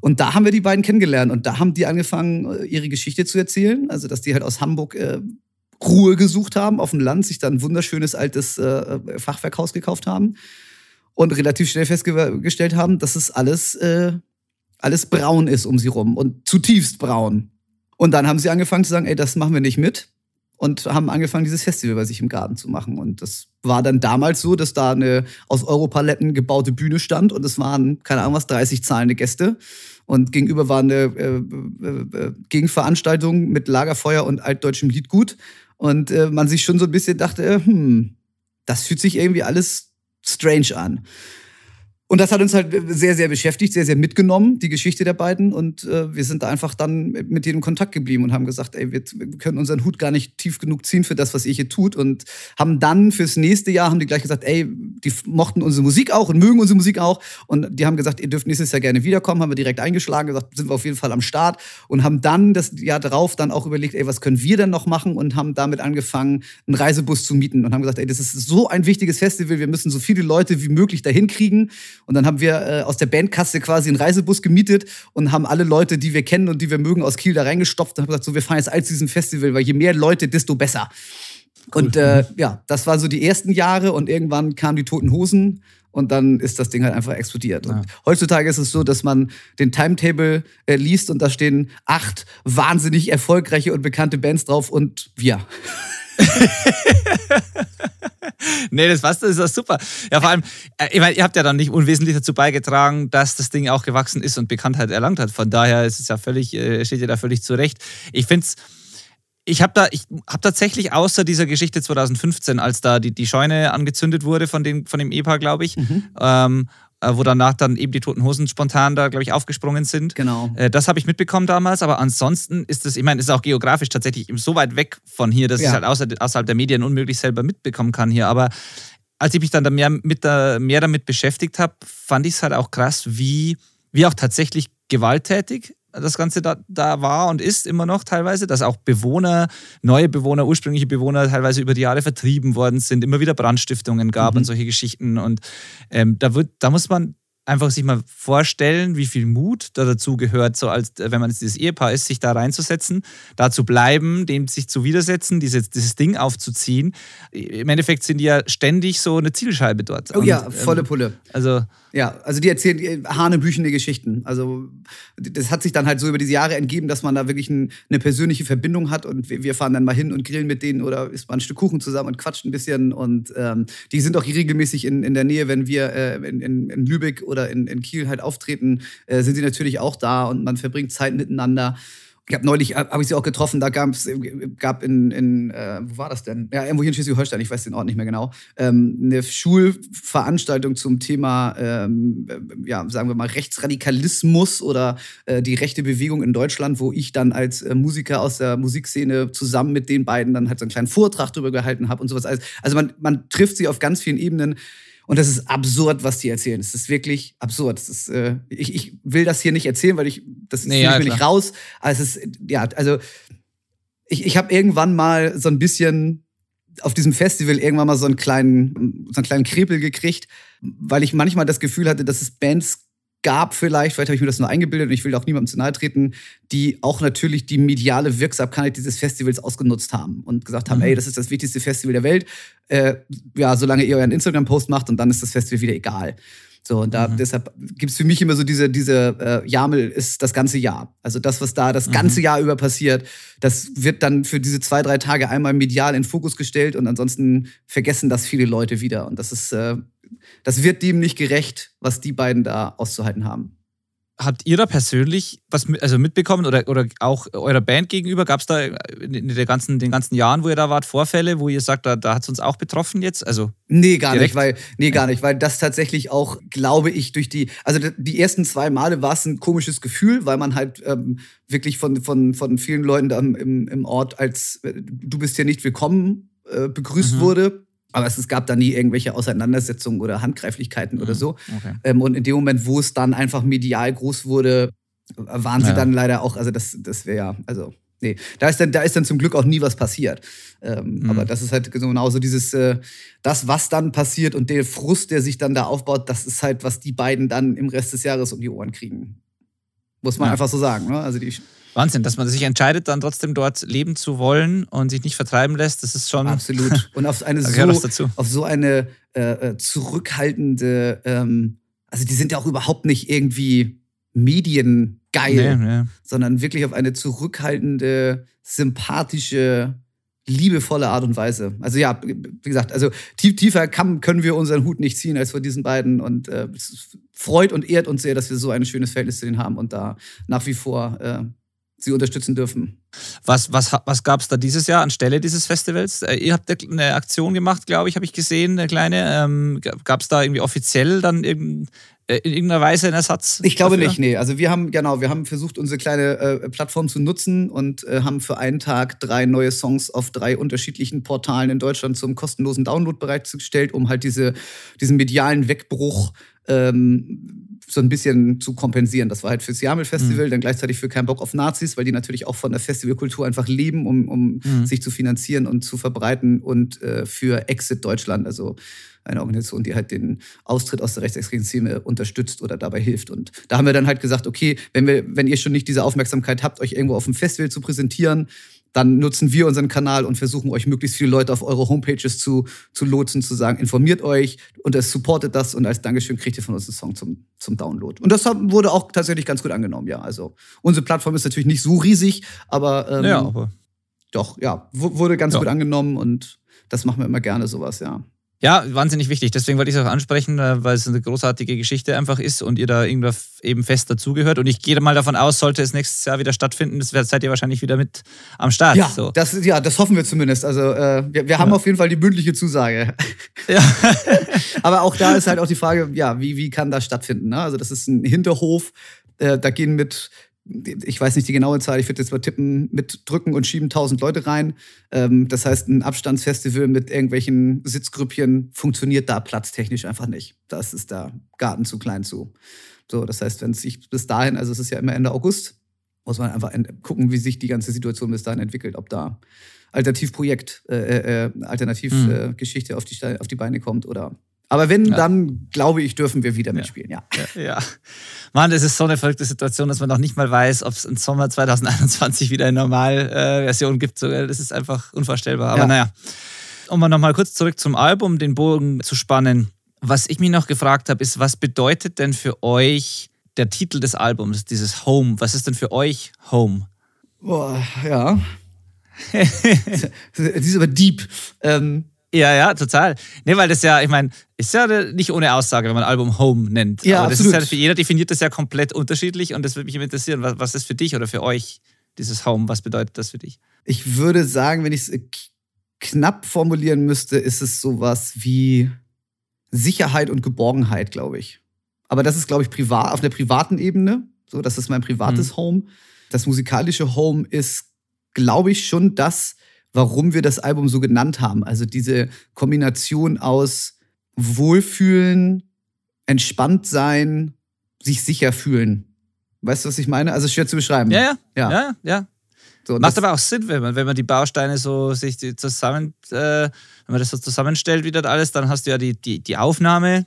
Und da haben wir die beiden kennengelernt und da haben die angefangen, äh, ihre Geschichte zu erzählen. Also, dass die halt aus Hamburg äh, Ruhe gesucht haben auf dem Land, sich dann ein wunderschönes altes äh, Fachwerkhaus gekauft haben und relativ schnell festgestellt haben, dass es alles, äh, alles braun ist um sie rum und zutiefst braun. Und dann haben sie angefangen zu sagen, ey, das machen wir nicht mit und haben angefangen, dieses Festival bei sich im Garten zu machen. Und das war dann damals so, dass da eine aus Europaletten gebaute Bühne stand und es waren, keine Ahnung was, 30 zahlende Gäste. Und gegenüber war eine äh, äh, äh, Gegenveranstaltung mit Lagerfeuer und altdeutschem Liedgut. Und äh, man sich schon so ein bisschen dachte, hm, das fühlt sich irgendwie alles strange an. Und das hat uns halt sehr, sehr beschäftigt, sehr, sehr mitgenommen, die Geschichte der beiden. Und äh, wir sind da einfach dann mit denen in Kontakt geblieben und haben gesagt, ey, wir, wir können unseren Hut gar nicht tief genug ziehen für das, was ihr hier tut. Und haben dann fürs nächste Jahr, haben die gleich gesagt, ey, die mochten unsere Musik auch und mögen unsere Musik auch. Und die haben gesagt, ihr dürft nächstes Jahr gerne wiederkommen. Haben wir direkt eingeschlagen, gesagt, sind wir auf jeden Fall am Start. Und haben dann das Jahr darauf dann auch überlegt, ey, was können wir denn noch machen? Und haben damit angefangen, einen Reisebus zu mieten. Und haben gesagt, ey, das ist so ein wichtiges Festival, wir müssen so viele Leute wie möglich dahin kriegen. Und dann haben wir äh, aus der Bandkasse quasi einen Reisebus gemietet und haben alle Leute, die wir kennen und die wir mögen, aus Kiel da reingestopft und haben gesagt, so, wir fahren jetzt als diesem Festival, weil je mehr Leute, desto besser. Und äh, ja, das war so die ersten Jahre und irgendwann kamen die Toten Hosen und dann ist das Ding halt einfach explodiert. Ja. heutzutage ist es so, dass man den Timetable äh, liest und da stehen acht wahnsinnig erfolgreiche und bekannte Bands drauf und wir. *laughs* *laughs* nee, das passt, das ist das super. Ja, vor allem, äh, ich meine, ihr habt ja dann nicht unwesentlich dazu beigetragen, dass das Ding auch gewachsen ist und Bekanntheit erlangt hat. Von daher ist es ja völlig, äh, steht ihr da völlig zurecht. Ich finde es ich habe da, ich habe tatsächlich außer dieser Geschichte 2015, als da die, die Scheune angezündet wurde von dem, von dem Ehepaar, glaube ich, mhm. ähm, äh, wo danach dann eben die Toten Hosen spontan da, glaube ich, aufgesprungen sind. Genau. Äh, das habe ich mitbekommen damals, aber ansonsten ist es, ich meine, ist auch geografisch tatsächlich so weit weg von hier, dass ja. ich halt außer, außerhalb der Medien unmöglich selber mitbekommen kann hier. Aber als ich mich dann da mehr, mit der, mehr damit beschäftigt habe, fand ich es halt auch krass, wie, wie auch tatsächlich gewalttätig das Ganze da, da war und ist immer noch teilweise, dass auch Bewohner, neue Bewohner, ursprüngliche Bewohner teilweise über die Jahre vertrieben worden sind, immer wieder Brandstiftungen gab mhm. und solche Geschichten. Und ähm, da, wird, da muss man einfach sich mal vorstellen, wie viel Mut da dazu gehört, so als wenn man jetzt dieses Ehepaar ist, sich da reinzusetzen, da zu bleiben, dem sich zu widersetzen, dieses, dieses Ding aufzuziehen. Im Endeffekt sind die ja ständig so eine Zielscheibe dort. Oh Und, ja, volle ähm, Pulle. Also ja, also die erzählen äh, hanebüchende Geschichten. Also das hat sich dann halt so über diese Jahre entgeben, dass man da wirklich ein, eine persönliche Verbindung hat und wir, wir, fahren dann mal hin und grillen mit denen oder isst mal ein Stück Kuchen zusammen und quatscht ein bisschen und ähm, die sind auch regelmäßig in, in der Nähe, wenn wir äh, in, in, in, Lübeck oder in, in Kiel halt auftreten, äh, sind sie natürlich auch da und man verbringt Zeit miteinander. Ich habe neulich, habe ich sie auch getroffen, da gab's, gab in, in äh, wo war das denn? Ja, irgendwo hier in Schleswig-Holstein, ich weiß den Ort nicht mehr genau, ähm, eine Schulveranstaltung zum Thema, ähm, ja, sagen wir mal, Rechtsradikalismus oder äh, die rechte Bewegung in Deutschland, wo ich dann als äh, Musiker aus der Musikszene zusammen mit den beiden dann halt so einen kleinen Vortrag drüber gehalten habe und sowas. Also man, man trifft sie auf ganz vielen Ebenen. Und das ist absurd, was die erzählen. Es ist wirklich absurd. Das ist, äh, ich, ich will das hier nicht erzählen, weil ich das nee, ja, ich nicht raus. Aber es ist, ja, also ich, ich habe irgendwann mal so ein bisschen auf diesem Festival irgendwann mal so einen kleinen, so einen kleinen Krepel gekriegt, weil ich manchmal das Gefühl hatte, dass es Bands gab vielleicht, vielleicht habe ich mir das nur eingebildet und ich will auch niemandem zu nahe treten, die auch natürlich die mediale Wirksamkeit dieses Festivals ausgenutzt haben und gesagt haben, mhm. ey, das ist das wichtigste Festival der Welt. Äh, ja, solange ihr euren Instagram-Post macht und dann ist das Festival wieder egal. So, und da, mhm. deshalb gibt es für mich immer so diese, diese äh, Jamel ist das ganze Jahr. Also das, was da das mhm. ganze Jahr über passiert, das wird dann für diese zwei, drei Tage einmal medial in Fokus gestellt und ansonsten vergessen das viele Leute wieder. Und das ist, äh, das wird dem nicht gerecht, was die beiden da auszuhalten haben. Habt ihr da persönlich was mit, also mitbekommen oder, oder auch eurer Band gegenüber? Gab es da in der ganzen, den ganzen Jahren, wo ihr da wart, Vorfälle, wo ihr sagt, da, da hat es uns auch betroffen jetzt? Also nee, gar direkt? nicht, weil, nee, gar nicht, weil das tatsächlich auch, glaube ich, durch die, also die ersten zwei Male war es ein komisches Gefühl, weil man halt ähm, wirklich von, von, von vielen Leuten da im, im Ort als äh, du bist hier nicht willkommen äh, begrüßt mhm. wurde aber es, es, gab da nie irgendwelche Auseinandersetzungen oder Handgreiflichkeiten mhm. oder so. Okay. Ähm, und in dem Moment, wo es dann einfach medial groß wurde, waren sie ja. dann leider auch, also das, das wäre ja, also nee, da ist dann, da ist dann zum Glück auch nie was passiert. Ähm, mhm. Aber das ist halt genauso dieses, äh, das, was dann passiert und der Frust, der sich dann da aufbaut, das ist halt, was die beiden dann im Rest des Jahres um die Ohren kriegen. Muss man ja. einfach so sagen. Ne? Also die Wahnsinn, dass man sich entscheidet, dann trotzdem dort leben zu wollen und sich nicht vertreiben lässt, das ist schon. Absolut. *laughs* Und auf eine so, auf so eine äh, äh, zurückhaltende, ähm, also die sind ja auch überhaupt nicht irgendwie mediengeil, nee, nee. sondern wirklich auf eine zurückhaltende, sympathische, liebevolle Art und Weise. Also ja, wie gesagt, also tief, tiefer kann, können wir unseren Hut nicht ziehen als vor diesen beiden und äh, es freut und ehrt uns sehr, dass wir so ein schönes Verhältnis zu denen haben und da nach wie vor äh, sie unterstützen dürfen. Was, was, was gab es da dieses Jahr anstelle dieses Festivals? Äh, ihr habt eine Aktion gemacht, glaube ich, habe ich gesehen, eine kleine. Ähm, gab es da irgendwie offiziell dann irgendein, äh, in irgendeiner Weise einen Ersatz? Ich glaube dafür? nicht, nee. Also wir haben, genau, wir haben versucht, unsere kleine äh, Plattform zu nutzen und äh, haben für einen Tag drei neue Songs auf drei unterschiedlichen Portalen in Deutschland zum kostenlosen Download bereitgestellt, um halt diese, diesen medialen Wegbruch ähm, so ein bisschen zu kompensieren. Das war halt fürs Jamel Festival, mhm. dann gleichzeitig für Kein Bock auf Nazis, weil die natürlich auch von der Festivalkultur einfach leben, um, um mhm. sich zu finanzieren und zu verbreiten und äh, für Exit Deutschland, also eine Organisation, die halt den Austritt aus der rechtsextremen Szene unterstützt oder dabei hilft. Und da haben wir dann halt gesagt, okay, wenn, wir, wenn ihr schon nicht diese Aufmerksamkeit habt, euch irgendwo auf dem Festival zu präsentieren, dann nutzen wir unseren Kanal und versuchen euch möglichst viele Leute auf eure Homepages zu, zu lotsen, zu sagen, informiert euch und es supportet das und als Dankeschön kriegt ihr von uns einen Song zum, zum Download. Und das wurde auch tatsächlich ganz gut angenommen, ja. Also unsere Plattform ist natürlich nicht so riesig, aber, ähm, ja, aber doch, ja, wurde ganz Ja. gut angenommen und das machen wir immer gerne, sowas, ja. Ja, wahnsinnig wichtig. Deswegen wollte ich es auch ansprechen, äh, weil es eine großartige Geschichte einfach ist und ihr da irgendwo f- eben fest dazugehört. Und ich gehe mal davon aus, sollte es nächstes Jahr wieder stattfinden, das seid ihr wahrscheinlich wieder mit am Start. Ja, so. das, ja, das hoffen wir zumindest. Also äh, wir, wir haben auf jeden Fall die mündliche Zusage. *laughs* Ja. *laughs* Aber auch da ist halt auch die Frage, ja, wie, wie kann das stattfinden? Ne? Also das ist ein Hinterhof, äh, da gehen mit, ich weiß nicht die genaue Zahl, ich würde jetzt mal tippen, mit Drücken und Schieben 1000 Leute rein. Ähm, das heißt, ein Abstandsfestival mit irgendwelchen Sitzgrüppchen funktioniert da platztechnisch einfach nicht. Das ist da Garten zu klein zu. So, das heißt, wenn es sich bis dahin, also es ist ja immer Ende August, muss man einfach en- gucken, wie sich die ganze Situation bis dahin entwickelt, ob da Alternativprojekt, äh, äh, Alternativgeschichte äh, Geschichte auf, die, auf die Beine kommt oder. Aber wenn, Ja. dann glaube ich, dürfen wir wieder mitspielen, ja. Ja. Mann, das ist so eine verrückte Situation, dass man noch nicht mal weiß, ob es im Sommer 2021 wieder eine Normalversion gibt. So, Das ist einfach unvorstellbar. Aber Ja. naja, um mal nochmal kurz zurück zum Album, den Bogen zu spannen. Was ich mich noch gefragt habe, ist, was bedeutet denn für euch der Titel des Albums, dieses Home? Was ist denn für euch Home? Boah, ja. Die ist aber deep. Ähm, Ja, ja, total. Nee, weil das ja, ich meine, ist ja nicht ohne Aussage, wenn man ein Album Home nennt. Ja, Aber das absolut. ist ja, für jeder definiert das ja komplett unterschiedlich und das würde mich interessieren. Was, was ist für dich oder für euch dieses Home? Was bedeutet das für dich? ich würde sagen, wenn ich es knapp formulieren müsste, ist es sowas wie Sicherheit und Geborgenheit, glaube ich. Aber das ist, glaube ich, privat, auf der privaten Ebene. So, das ist mein privates Mhm. Home. Das musikalische Home ist, glaube ich, schon das, warum wir das Album so genannt haben. Also diese Kombination aus Wohlfühlen, entspannt sein, sich sicher fühlen. Weißt du, was ich meine? Also schwer zu beschreiben. Ja, ja. Ja. ja, ja. So, Macht aber auch Sinn, wenn man, wenn man die Bausteine so sich zusammen, äh, wenn man das so zusammenstellt, wie das alles, dann hast du ja die, die, die Aufnahme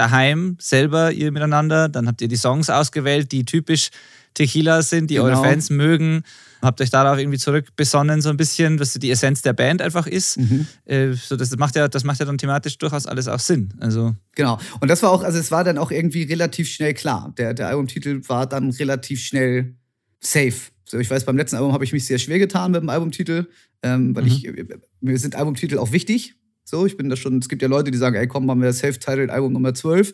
daheim selber, ihr miteinander, dann habt ihr die Songs ausgewählt, die typisch Tequila sind, die Genau. eure Fans mögen. Habt euch darauf irgendwie zurückbesonnen, so ein bisschen, was die Essenz der Band einfach ist. Mhm. Äh, so das, macht ja, das macht ja dann thematisch durchaus alles auch Sinn. Also, Genau. Und das war auch, also es war dann auch irgendwie relativ schnell klar. Der, der Albumtitel war dann relativ schnell safe. So, ich weiß, beim letzten Album habe ich mich sehr schwer getan mit dem Albumtitel, ähm, weil Mhm. ich, mir sind Albumtitel auch wichtig. So, ich bin da schon, es gibt ja Leute, die sagen, ey, komm, machen wir das Self-Titled Album Nummer 12.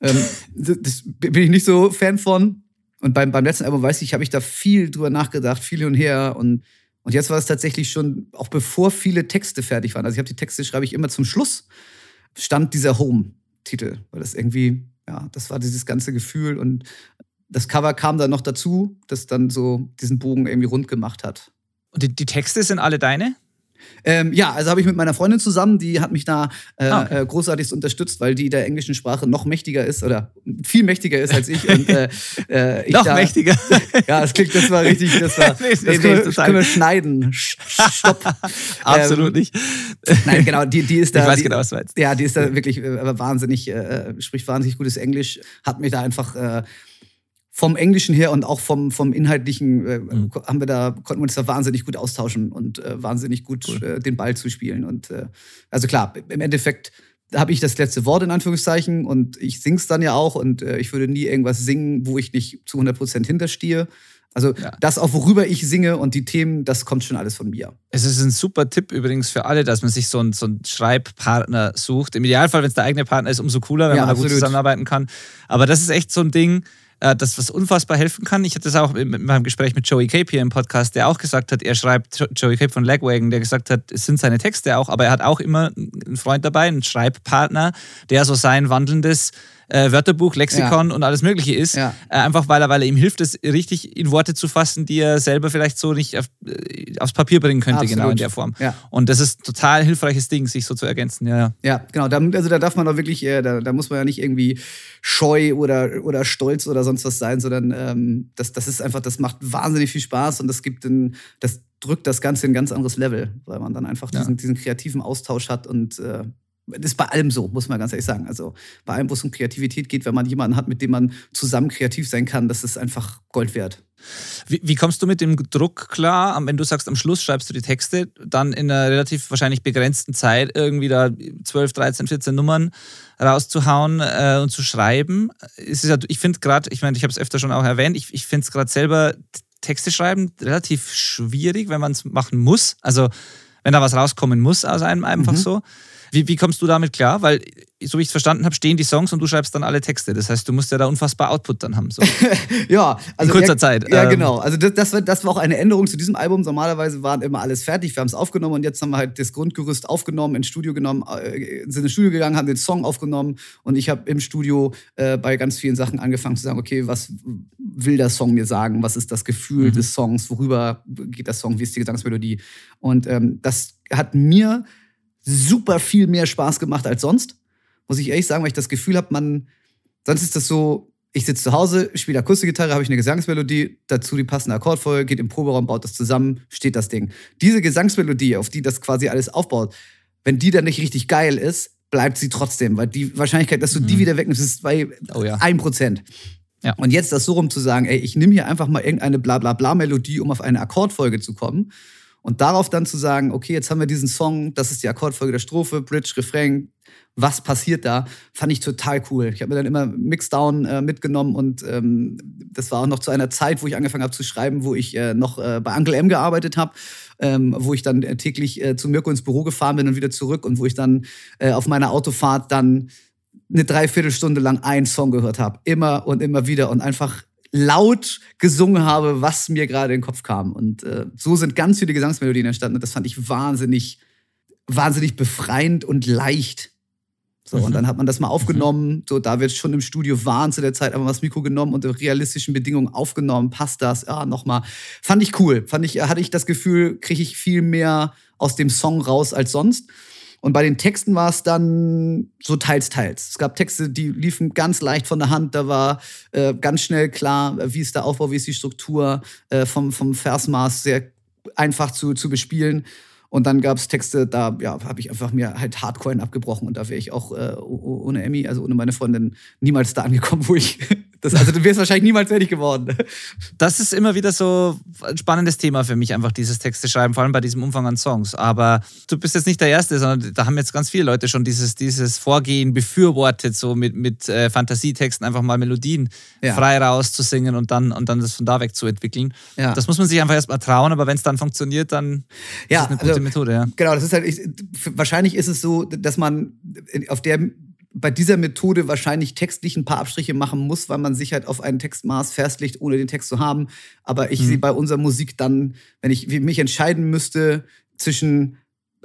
Ähm, *laughs* das, das bin ich nicht so Fan von. Und beim, beim letzten Album, weiß ich, habe ich da viel drüber nachgedacht, viel hin und her. Und, und jetzt war es tatsächlich schon, auch bevor viele Texte fertig waren. Also ich habe die Texte, schreibe ich immer zum Schluss, stand dieser Home-Titel. Weil das irgendwie, ja, das war dieses ganze Gefühl. Und das Cover kam dann noch dazu, das dann so diesen Bogen irgendwie rund gemacht hat. und die, die Texte sind alle deine? Ähm, ja, also habe ich mit meiner Freundin zusammen, die hat mich da äh, Ah, okay. äh, großartigst unterstützt, weil die der englischen Sprache noch mächtiger ist oder viel mächtiger ist als ich. Und, äh, äh, ich Noch da, mächtiger. *laughs* Ja, das klingt, das war richtig, das war, *laughs* Nee, das nee, können, nee, wir, können wir schneiden. Sch- Stopp. *laughs* Absolut Ähm, nicht. Nein, genau, die, die ist da. ich weiß die, genau, was du meinst. Ja, die ist da wirklich äh, wahnsinnig, äh, spricht wahnsinnig gutes Englisch, hat mich da einfach vom Englischen her und auch vom, vom Inhaltlichen äh, Mhm. haben wir da, konnten wir uns da wahnsinnig gut austauschen und äh, wahnsinnig gut äh, den Ball zuspielen. Und äh, also klar, im Endeffekt habe ich das letzte Wort in Anführungszeichen und ich sing's dann ja auch und äh, ich würde nie irgendwas singen, wo ich nicht zu 100% hinterstehe. Also Ja. das auch, worüber ich singe und die Themen, das kommt schon alles von mir. Es ist ein super Tipp übrigens für alle, dass man sich so einen, so einen Schreibpartner sucht. Im Idealfall, wenn es der eigene Partner ist, umso cooler, wenn Ja, man da gut absolut. zusammenarbeiten kann. Aber das ist echt so ein Ding, das was unfassbar helfen kann. Ich hatte das auch in meinem Gespräch mit Joey Cape hier im Podcast, der auch gesagt hat, er schreibt, Jo- Joey Cape von Lagwagon, der gesagt hat, es sind seine Texte auch, aber er hat auch immer einen Freund dabei, einen Schreibpartner, der so sein wandelndes äh, Wörterbuch, Lexikon und alles Mögliche ist. Ja. Äh, einfach weil er, weil er ihm hilft, es richtig in Worte zu fassen, die er selber vielleicht so nicht auf, äh, aufs Papier bringen könnte, Absolut. genau in der Form. Ja. Und das ist total hilfreiches Ding, sich so zu ergänzen. Ja, ja. Ja, genau. Da, also da darf man doch wirklich, äh, da, da muss man ja nicht irgendwie scheu oder, oder stolz oder sonst was sein, sondern ähm, das, das ist einfach, das macht wahnsinnig viel Spaß und das gibt ein, das drückt das Ganze in ein ganz anderes Level, weil man dann einfach Ja. diesen, diesen kreativen Austausch hat und äh, Das ist bei allem so, muss man ganz ehrlich sagen. Also bei allem, wo es um Kreativität geht, wenn man jemanden hat, mit dem man zusammen kreativ sein kann, das ist einfach Gold wert. Wie, wie, kommst du mit dem Druck klar, wenn du sagst, am Schluss schreibst du die Texte, dann in einer relativ wahrscheinlich begrenzten Zeit irgendwie da 12, 13, 14 Nummern rauszuhauen äh, und zu schreiben? Es ist ja, ich finde gerade, ich meine, ich habe es öfter schon auch erwähnt, ich, ich finde es gerade selber Texte schreiben relativ schwierig, wenn man es machen muss. Also wenn da was rauskommen muss aus einem einfach mhm. so. Wie, wie kommst du damit klar? Weil, so wie ich es verstanden habe, stehen die Songs und du schreibst dann alle Texte. Das heißt, du musst ja da unfassbar Output dann haben. So. *laughs* ja, also. In kurzer ja, Zeit. Ja, ähm, genau. Also, das, das, war, das war auch eine Änderung zu diesem Album. Normalerweise waren immer alles fertig. Wir haben es aufgenommen und jetzt haben wir halt das Grundgerüst aufgenommen, ins Studio genommen, äh, sind ins Studio gegangen, haben den Song aufgenommen und ich habe im Studio äh, bei ganz vielen Sachen angefangen zu sagen: Okay, was will der Song mir sagen? Was ist das Gefühl mhm. des Songs? Worüber geht der Song? Wie ist die Gesangsmelodie? Und ähm, das hat mir super viel mehr Spaß gemacht als sonst. Muss ich ehrlich sagen, weil ich das Gefühl habe, man, sonst ist das so, ich sitze zu Hause, spiele Akustikgitarre, habe ich eine Gesangsmelodie, dazu die passende Akkordfolge, geht im Proberaum, baut das zusammen, steht das Ding. Diese Gesangsmelodie, auf die das quasi alles aufbaut, wenn die dann nicht richtig geil ist, bleibt sie trotzdem, weil die Wahrscheinlichkeit, dass du mhm. die wieder wegnimmst, ist bei oh ja. 1%. Ja. Und jetzt das so rum zu sagen, ey, ich nehme hier einfach mal irgendeine Blablabla-Melodie, um auf eine Akkordfolge zu kommen und darauf dann zu sagen, okay, jetzt haben wir diesen Song, das ist die Akkordfolge der Strophe, Bridge, Refrain, was passiert da, fand ich total cool. Ich habe mir dann immer Mixdown äh, mitgenommen und ähm, das war auch noch zu einer Zeit, wo ich angefangen habe zu schreiben, wo ich äh, noch äh, bei Uncle M gearbeitet habe, ähm, wo ich dann äh, täglich äh, zu Mirko ins Büro gefahren bin und wieder zurück und wo ich dann äh, auf meiner Autofahrt dann eine Dreiviertelstunde lang einen Song gehört habe. Immer und immer wieder und einfach laut gesungen habe, was mir gerade in den Kopf kam. Und äh, so sind ganz viele Gesangsmelodien entstanden. Und das fand ich wahnsinnig, wahnsinnig befreiend und leicht. So, mhm. und dann hat man das mal aufgenommen. Mhm. So, da wird schon im Studio waren zu der Zeit einfach mal das Mikro genommen und unter realistischen Bedingungen aufgenommen. Passt das? Ja, nochmal. Fand ich cool. Fand ich, hatte ich das Gefühl, kriege ich viel mehr aus dem Song raus als sonst. Und bei den Texten war es dann so teils, teils. Es gab Texte, die liefen ganz leicht von der Hand. Da war äh, ganz schnell klar, wie ist der Aufbau, wie ist die Struktur äh, vom, vom Versmaß sehr einfach zu, zu bespielen. Und dann gab es Texte, da ja, habe ich einfach mir halt Hardcore abgebrochen und da wäre ich auch äh, ohne Emmy, also ohne meine Freundin, niemals da angekommen, wo ich. Das, also du wärst wahrscheinlich niemals fertig geworden. Das ist immer wieder so ein spannendes Thema für mich, einfach dieses Texte schreiben, vor allem bei diesem Umfang an Songs. Aber du bist jetzt nicht der Erste, sondern da haben jetzt ganz viele Leute schon dieses, dieses Vorgehen befürwortet, so mit, mit äh, Fantasietexten einfach mal Melodien ja. frei rauszusingen und dann, und dann das von da weg zu entwickeln. Ja. Das muss man sich einfach erstmal trauen, aber wenn es dann funktioniert, dann ja, ist es eine gute also, Methode. Ja. Genau, das ist halt, ich, wahrscheinlich ist es so, dass man auf der bei dieser Methode wahrscheinlich textlich ein paar Abstriche machen muss, weil man sich halt auf ein Textmaß festlegt, ohne den Text zu haben. Aber ich mhm. sehe bei unserer Musik dann, wenn ich mich entscheiden müsste zwischen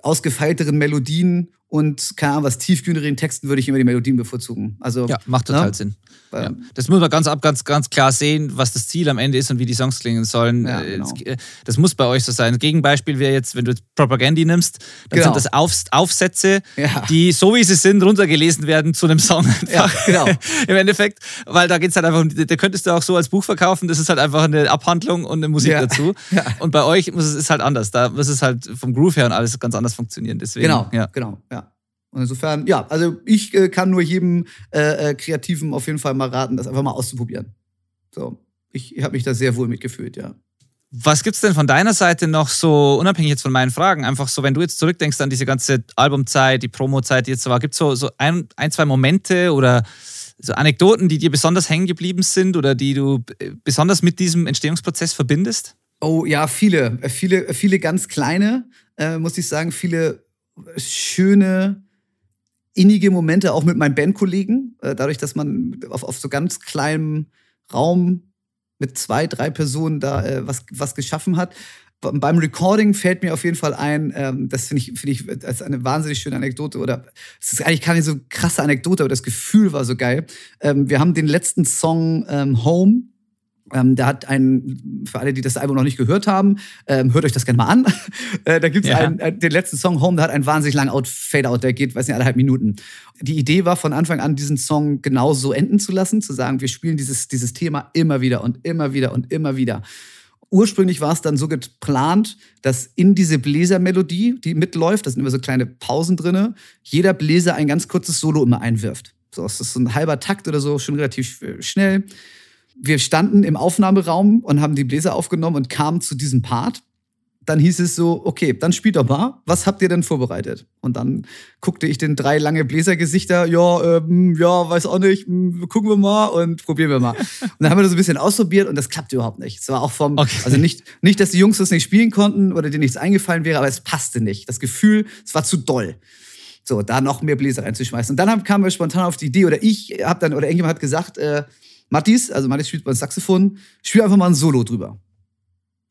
ausgefeilteren Melodien und keine Ahnung, was tiefgrünigeren Texten würde ich immer die Melodien bevorzugen. Also, ja, macht total ne? Sinn. Ja. Das muss man ganz, ab, ganz, ganz klar sehen, was das Ziel am Ende ist und wie die Songs klingen sollen. Ja, äh, genau. Äh, das muss bei euch so sein. Gegenbeispiel wäre jetzt, wenn du Propagandy nimmst, dann genau. sind das Auf, Aufsätze, ja. die so wie sie sind, runtergelesen werden zu einem Song. Ja, genau. *laughs* Im Endeffekt, weil da geht es halt einfach, da könntest du auch so als Buch verkaufen, das ist halt einfach eine Abhandlung und eine Musik dazu. *laughs* Und bei euch muss es ist halt anders. Da muss es halt vom Groove her und alles ganz anders funktionieren. Deswegen, genau, genau, ja. Und insofern, ja, also ich äh, kann nur jedem äh, äh, Kreativen auf jeden Fall mal raten, das einfach mal auszuprobieren. So, ich, ich habe mich da sehr wohl mitgefühlt, ja. Was gibt es denn von deiner Seite noch so, unabhängig jetzt von meinen Fragen, einfach so, wenn du jetzt zurückdenkst an diese ganze Albumzeit, die Promozeit, die jetzt so war, gibt es so, so ein, ein, zwei Momente oder so Anekdoten, die dir besonders hängen geblieben sind oder die du äh, besonders mit diesem Entstehungsprozess verbindest? Oh ja, viele, viele, viele ganz kleine, äh, muss ich sagen, viele schöne innige Momente auch mit meinen Bandkollegen, äh, dadurch, dass man auf, auf so ganz kleinem Raum mit zwei, drei Personen da äh, was, was geschaffen hat. Beim Recording fällt mir auf jeden Fall ein, ähm, das finde ich, find ich als eine wahnsinnig schöne Anekdote oder es ist eigentlich keine so krasse Anekdote, aber das Gefühl war so geil. Ähm, wir haben den letzten Song ähm, Home ähm, da hat ein, für alle, die das Album noch nicht gehört haben, ähm, hört euch das gerne mal an. *laughs* äh, da gibt es ja. äh, den letzten Song Home, der hat einen wahnsinnig langen Out Fade-Out, der geht, weiß nicht, eineinhalb Minuten. Die Idee war von Anfang an, diesen Song genauso enden zu lassen, zu sagen, wir spielen dieses, dieses Thema immer wieder und immer wieder und immer wieder. ursprünglich war es dann so geplant, dass in diese Bläsermelodie, die mitläuft, da sind immer so kleine Pausen drin, jeder Bläser ein ganz kurzes Solo immer einwirft. So, das ist so ein halber Takt oder so, schon relativ äh, schnell. Wir standen im Aufnahmeraum und haben die Bläser aufgenommen und kamen zu diesem Part dann hieß es so, okay, dann spielt doch mal. Was habt ihr denn vorbereitet? Und dann guckte ich den drei lange Bläsergesichter, ja, ähm, ja, weiß auch nicht, hm, gucken wir mal und probieren wir mal. *laughs* Und dann haben wir das so ein bisschen ausprobiert und das klappte überhaupt nicht. Es war auch vom, okay. also nicht, nicht, dass die Jungs das nicht spielen konnten oder denen nichts eingefallen wäre, aber es passte nicht. Das Gefühl, es war zu doll. So, da noch mehr Bläser reinzuschmeißen. Und dann kamen wir spontan auf die Idee, oder ich habe dann, oder irgendjemand hat gesagt, äh, Mattis, also Mattis spielt beim Saxophon, spiel einfach mal ein Solo drüber.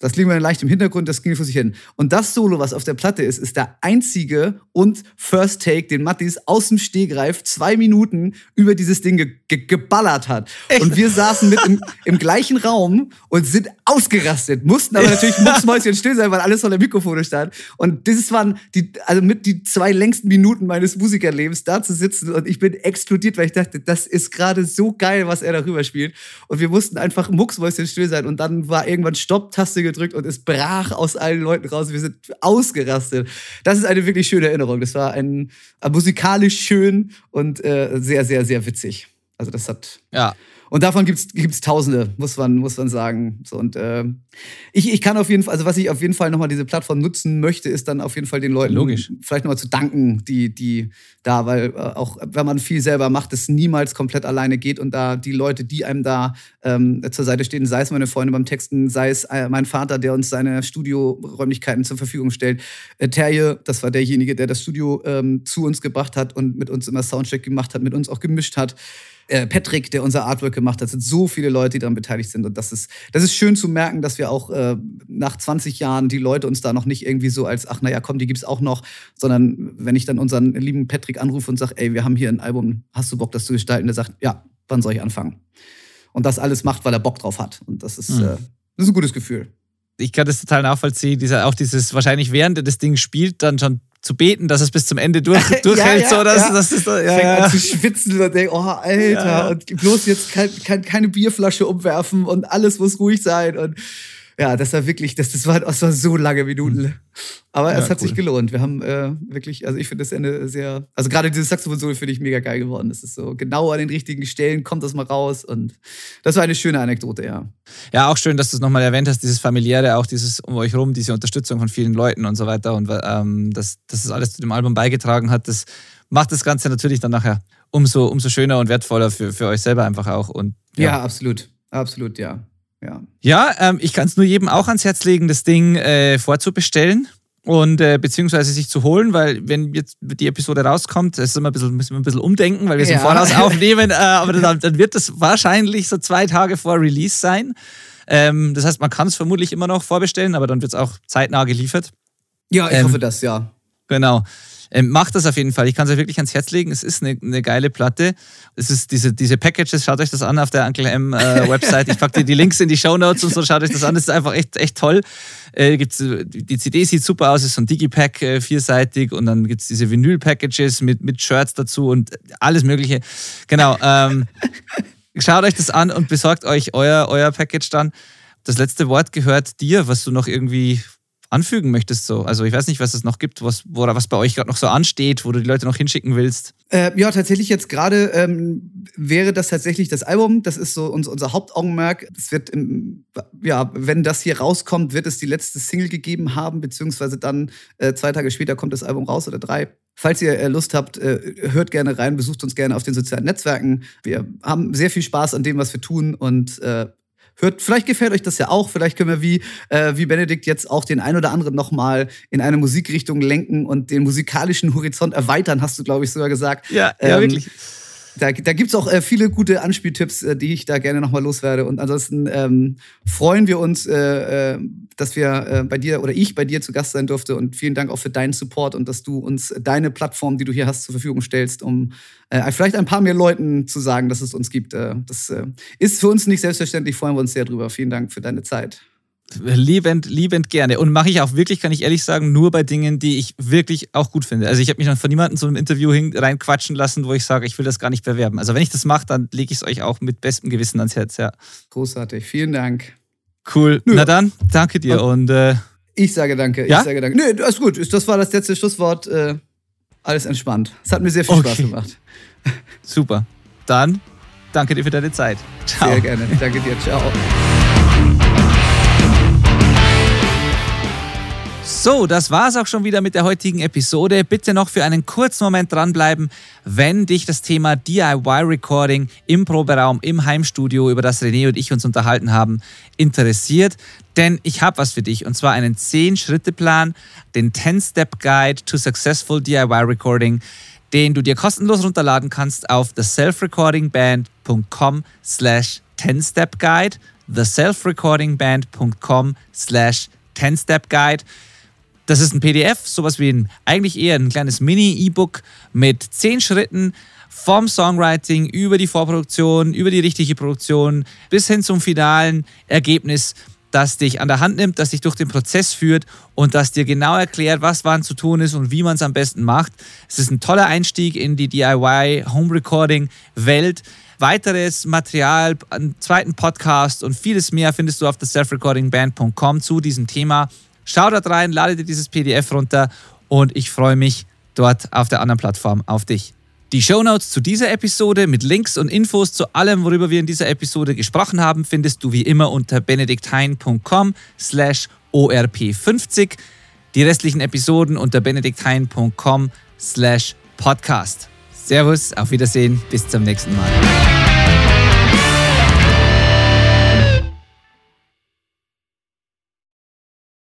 Das liegt mir leicht im Hintergrund, das ging vor sich hin. Und das Solo, was auf der Platte ist, ist der einzige und First Take, den Mattis aus dem Stehgreif zwei Minuten über dieses Ding ge ge geballert hat. Echt? Und wir saßen mit im, im, gleichen Raum und sind ausgerastet, mussten aber natürlich *laughs* mucksmäuschen still sein, weil alles voller Mikrofone stand. Und das waren die, also mit die zwei längsten Minuten meines Musikerlebens, da zu sitzen und ich bin explodiert, weil ich dachte, das ist gerade so geil, was er darüber spielt. Und wir mussten einfach mucksmäuschen still sein und dann war irgendwann Stopp-Taste gedrückt und es brach aus allen Leuten raus. Wir sind ausgerastet. Das ist eine wirklich schöne Erinnerung. Das war ein, ein musikalisch schön und äh, sehr, sehr, sehr witzig. Also das hat. Ja. Und davon gibt es Tausende, muss man, muss man sagen. So, und äh, ich, ich kann auf jeden Fall, also was ich auf jeden Fall nochmal diese Plattform nutzen möchte, ist dann auf jeden Fall den Leuten Logisch. vielleicht nochmal zu danken, die, die da, weil äh, auch wenn man viel selber macht, es niemals komplett alleine geht und da die Leute, die einem da ähm, zur Seite stehen, sei es meine Freunde beim Texten, sei es äh, mein Vater, der uns seine Studioräumlichkeiten zur Verfügung stellt. Äh, Terje, das war derjenige, der das Studio ähm, zu uns gebracht hat und mit uns immer Soundcheck gemacht hat, mit uns auch gemischt hat äh, Patrick, der unser Artwork gemacht hat, sind so viele Leute, die daran beteiligt sind. Und das ist, das ist schön zu merken, dass wir auch äh, nach 20 Jahren die Leute uns da noch nicht irgendwie so als, ach naja, komm, die gibt's auch noch, sondern wenn ich dann unseren lieben Patrick anrufe und sage, ey, wir haben hier ein Album, hast du Bock, das zu gestalten? Der sagt, ja, wann soll ich anfangen? Und das alles macht, weil er Bock drauf hat. Und das ist, mhm. äh, das ist ein gutes Gefühl ich kann das total nachvollziehen, dieser, auch dieses, wahrscheinlich während er das Ding spielt, dann schon zu beten, dass es bis zum Ende durch, *laughs* durchhält. ja, ja, so, dass, ja. Das ist, ja, ja. an zu schwitzen und denkt, oh, Alter, und bloß jetzt kein, kein, keine Bierflasche umwerfen und alles muss ruhig sein. Und ja, das war wirklich, das, das, war, das war so lange Minuten. Mhm. Aber ja, es hat cool. sich gelohnt. Wir haben äh, wirklich, also ich finde das Ende sehr, also gerade dieses Saxophon-Solo finde ich mega geil geworden. Das ist so genau an den richtigen Stellen kommt das mal raus und das war eine schöne Anekdote, ja. Ja, auch schön, dass du es nochmal erwähnt hast, dieses familiäre, auch dieses um euch rum, diese Unterstützung von vielen Leuten und so weiter und ähm, dass, dass das alles zu dem Album beigetragen hat, das macht das Ganze natürlich dann nachher umso, umso schöner und wertvoller für, für euch selber einfach auch. Und, ja. ja, absolut. Absolut, ja. Ja, ja ähm, ich kann es nur jedem auch ans Herz legen, das Ding äh, vorzubestellen und äh, beziehungsweise sich zu holen, weil wenn jetzt die Episode rauskommt, ist immer ein bisschen, müssen wir ein bisschen umdenken, weil wir es ja. im Voraus *laughs* aufnehmen, äh, aber dann, dann, wird das wahrscheinlich so zwei Tage vor Release sein. Ähm, das heißt, man kann es vermutlich immer noch vorbestellen, aber dann wird es auch zeitnah geliefert. Ja, ich ähm, hoffe das, ja. Genau. Ähm, macht das auf jeden Fall. Ich kann es euch wirklich ans Herz legen. Es ist eine, eine, geile Platte. Es ist diese, diese Packages, schaut euch das an auf der Uncle M äh, *laughs* Website. Ich packe dir die Links in die Show Notes und so, schaut euch das an. Das ist einfach echt, echt toll. Äh, gibt's, die CD sieht super aus, ist so ein Digipack äh, vierseitig und dann gibt es diese Vinyl-Packages mit, mit Shirts dazu und alles Mögliche. Genau. Ähm, *laughs* schaut euch das an und besorgt euch euer, euer Package dann. Das letzte Wort gehört dir, was du noch irgendwie anfügen möchtest. So. Also ich weiß nicht, was es noch gibt, was, wo, was bei euch gerade noch so ansteht, wo du die Leute noch hinschicken willst. Äh, ja, tatsächlich jetzt gerade ähm, wäre das tatsächlich das Album. Das ist so unser, unser Hauptaugenmerk. Es wird, im, ja, wenn das hier rauskommt, wird es die letzte Single gegeben haben, beziehungsweise dann äh, zwei Tage später kommt das Album raus oder drei. Falls ihr äh, Lust habt, äh, hört gerne rein, besucht uns gerne auf den sozialen Netzwerken. Wir haben sehr viel Spaß an dem, was wir tun und äh, Hört, vielleicht gefällt euch das ja auch. Vielleicht können wir wie, äh, wie Benedikt jetzt auch den ein oder anderen nochmal in eine Musikrichtung lenken und den musikalischen Horizont erweitern, hast du, glaube ich, sogar gesagt. Ja, ja ähm, wirklich. Da, da gibt es auch äh, viele gute Anspieltipps, äh, die ich da gerne nochmal loswerde. Und ansonsten ähm, freuen wir uns, äh, äh, dass wir äh, bei dir oder ich bei dir zu Gast sein durfte. Und vielen Dank auch für deinen Support und dass du uns deine Plattform, die du hier hast, zur Verfügung stellst, um äh, vielleicht ein paar mehr Leuten zu sagen, dass es uns gibt. das ist für uns nicht selbstverständlich, freuen wir uns sehr drüber. Vielen Dank für deine Zeit. Liebend, liebend gerne. Und mache ich auch wirklich, kann ich ehrlich sagen, nur bei Dingen, die ich wirklich auch gut finde. Also ich habe mich noch von niemandem zu einem Interview reinquatschen lassen, wo ich sage, ich will das gar nicht bewerben. Also wenn ich das mache, dann lege ich es euch auch mit bestem Gewissen ans Herz, ja. Großartig. Vielen Dank. Cool. Nö. Na dann, danke dir und äh, ich sage danke. Ja? Ich sage danke. Nö, alles gut. Das war das letzte Schlusswort. Äh, alles entspannt. Es hat mir sehr viel okay. Spaß gemacht. Super. Dann danke dir für deine Zeit. Ciao. Sehr gerne. Danke dir. Ciao. So, das war's auch schon wieder mit der heutigen Episode. Bitte noch für einen kurzen Moment dranbleiben, wenn dich das Thema DIY-Recording im Proberaum, im Heimstudio, über das René und ich uns unterhalten haben, interessiert. Denn ich habe was für dich und zwar einen 10-Schritte-Plan, den 10-Step-Guide to Successful DIY Recording, den du dir kostenlos runterladen kannst auf theselfrecordingband.com slash 10-Step-Guide theselfrecordingband.com slash 10-Step-Guide. Das ist ein PDF, sowas wie ein, eigentlich eher ein kleines Mini-E-Book mit zehn Schritten vom Songwriting über die Vorproduktion, über die richtige Produktion bis hin zum finalen Ergebnis, das dich an der Hand nimmt, das dich durch den Prozess führt und das dir genau erklärt, was wann zu tun ist und wie man es am besten macht. Es ist ein toller Einstieg in die DIY Home Recording Welt. Weiteres Material, einen zweiten Podcast und vieles mehr findest du auf der selfrecordingband.com zu diesem Thema. Schau dort rein, lade dir dieses PDF runter und ich freue mich dort auf der anderen Plattform auf dich. Die Shownotes zu dieser Episode mit Links und Infos zu allem, worüber wir in dieser Episode gesprochen haben, findest du wie immer unter benedikthein.com slash orp50. Die restlichen Episoden unter benedikthein.com slash podcast. Servus, auf Wiedersehen, bis zum nächsten Mal.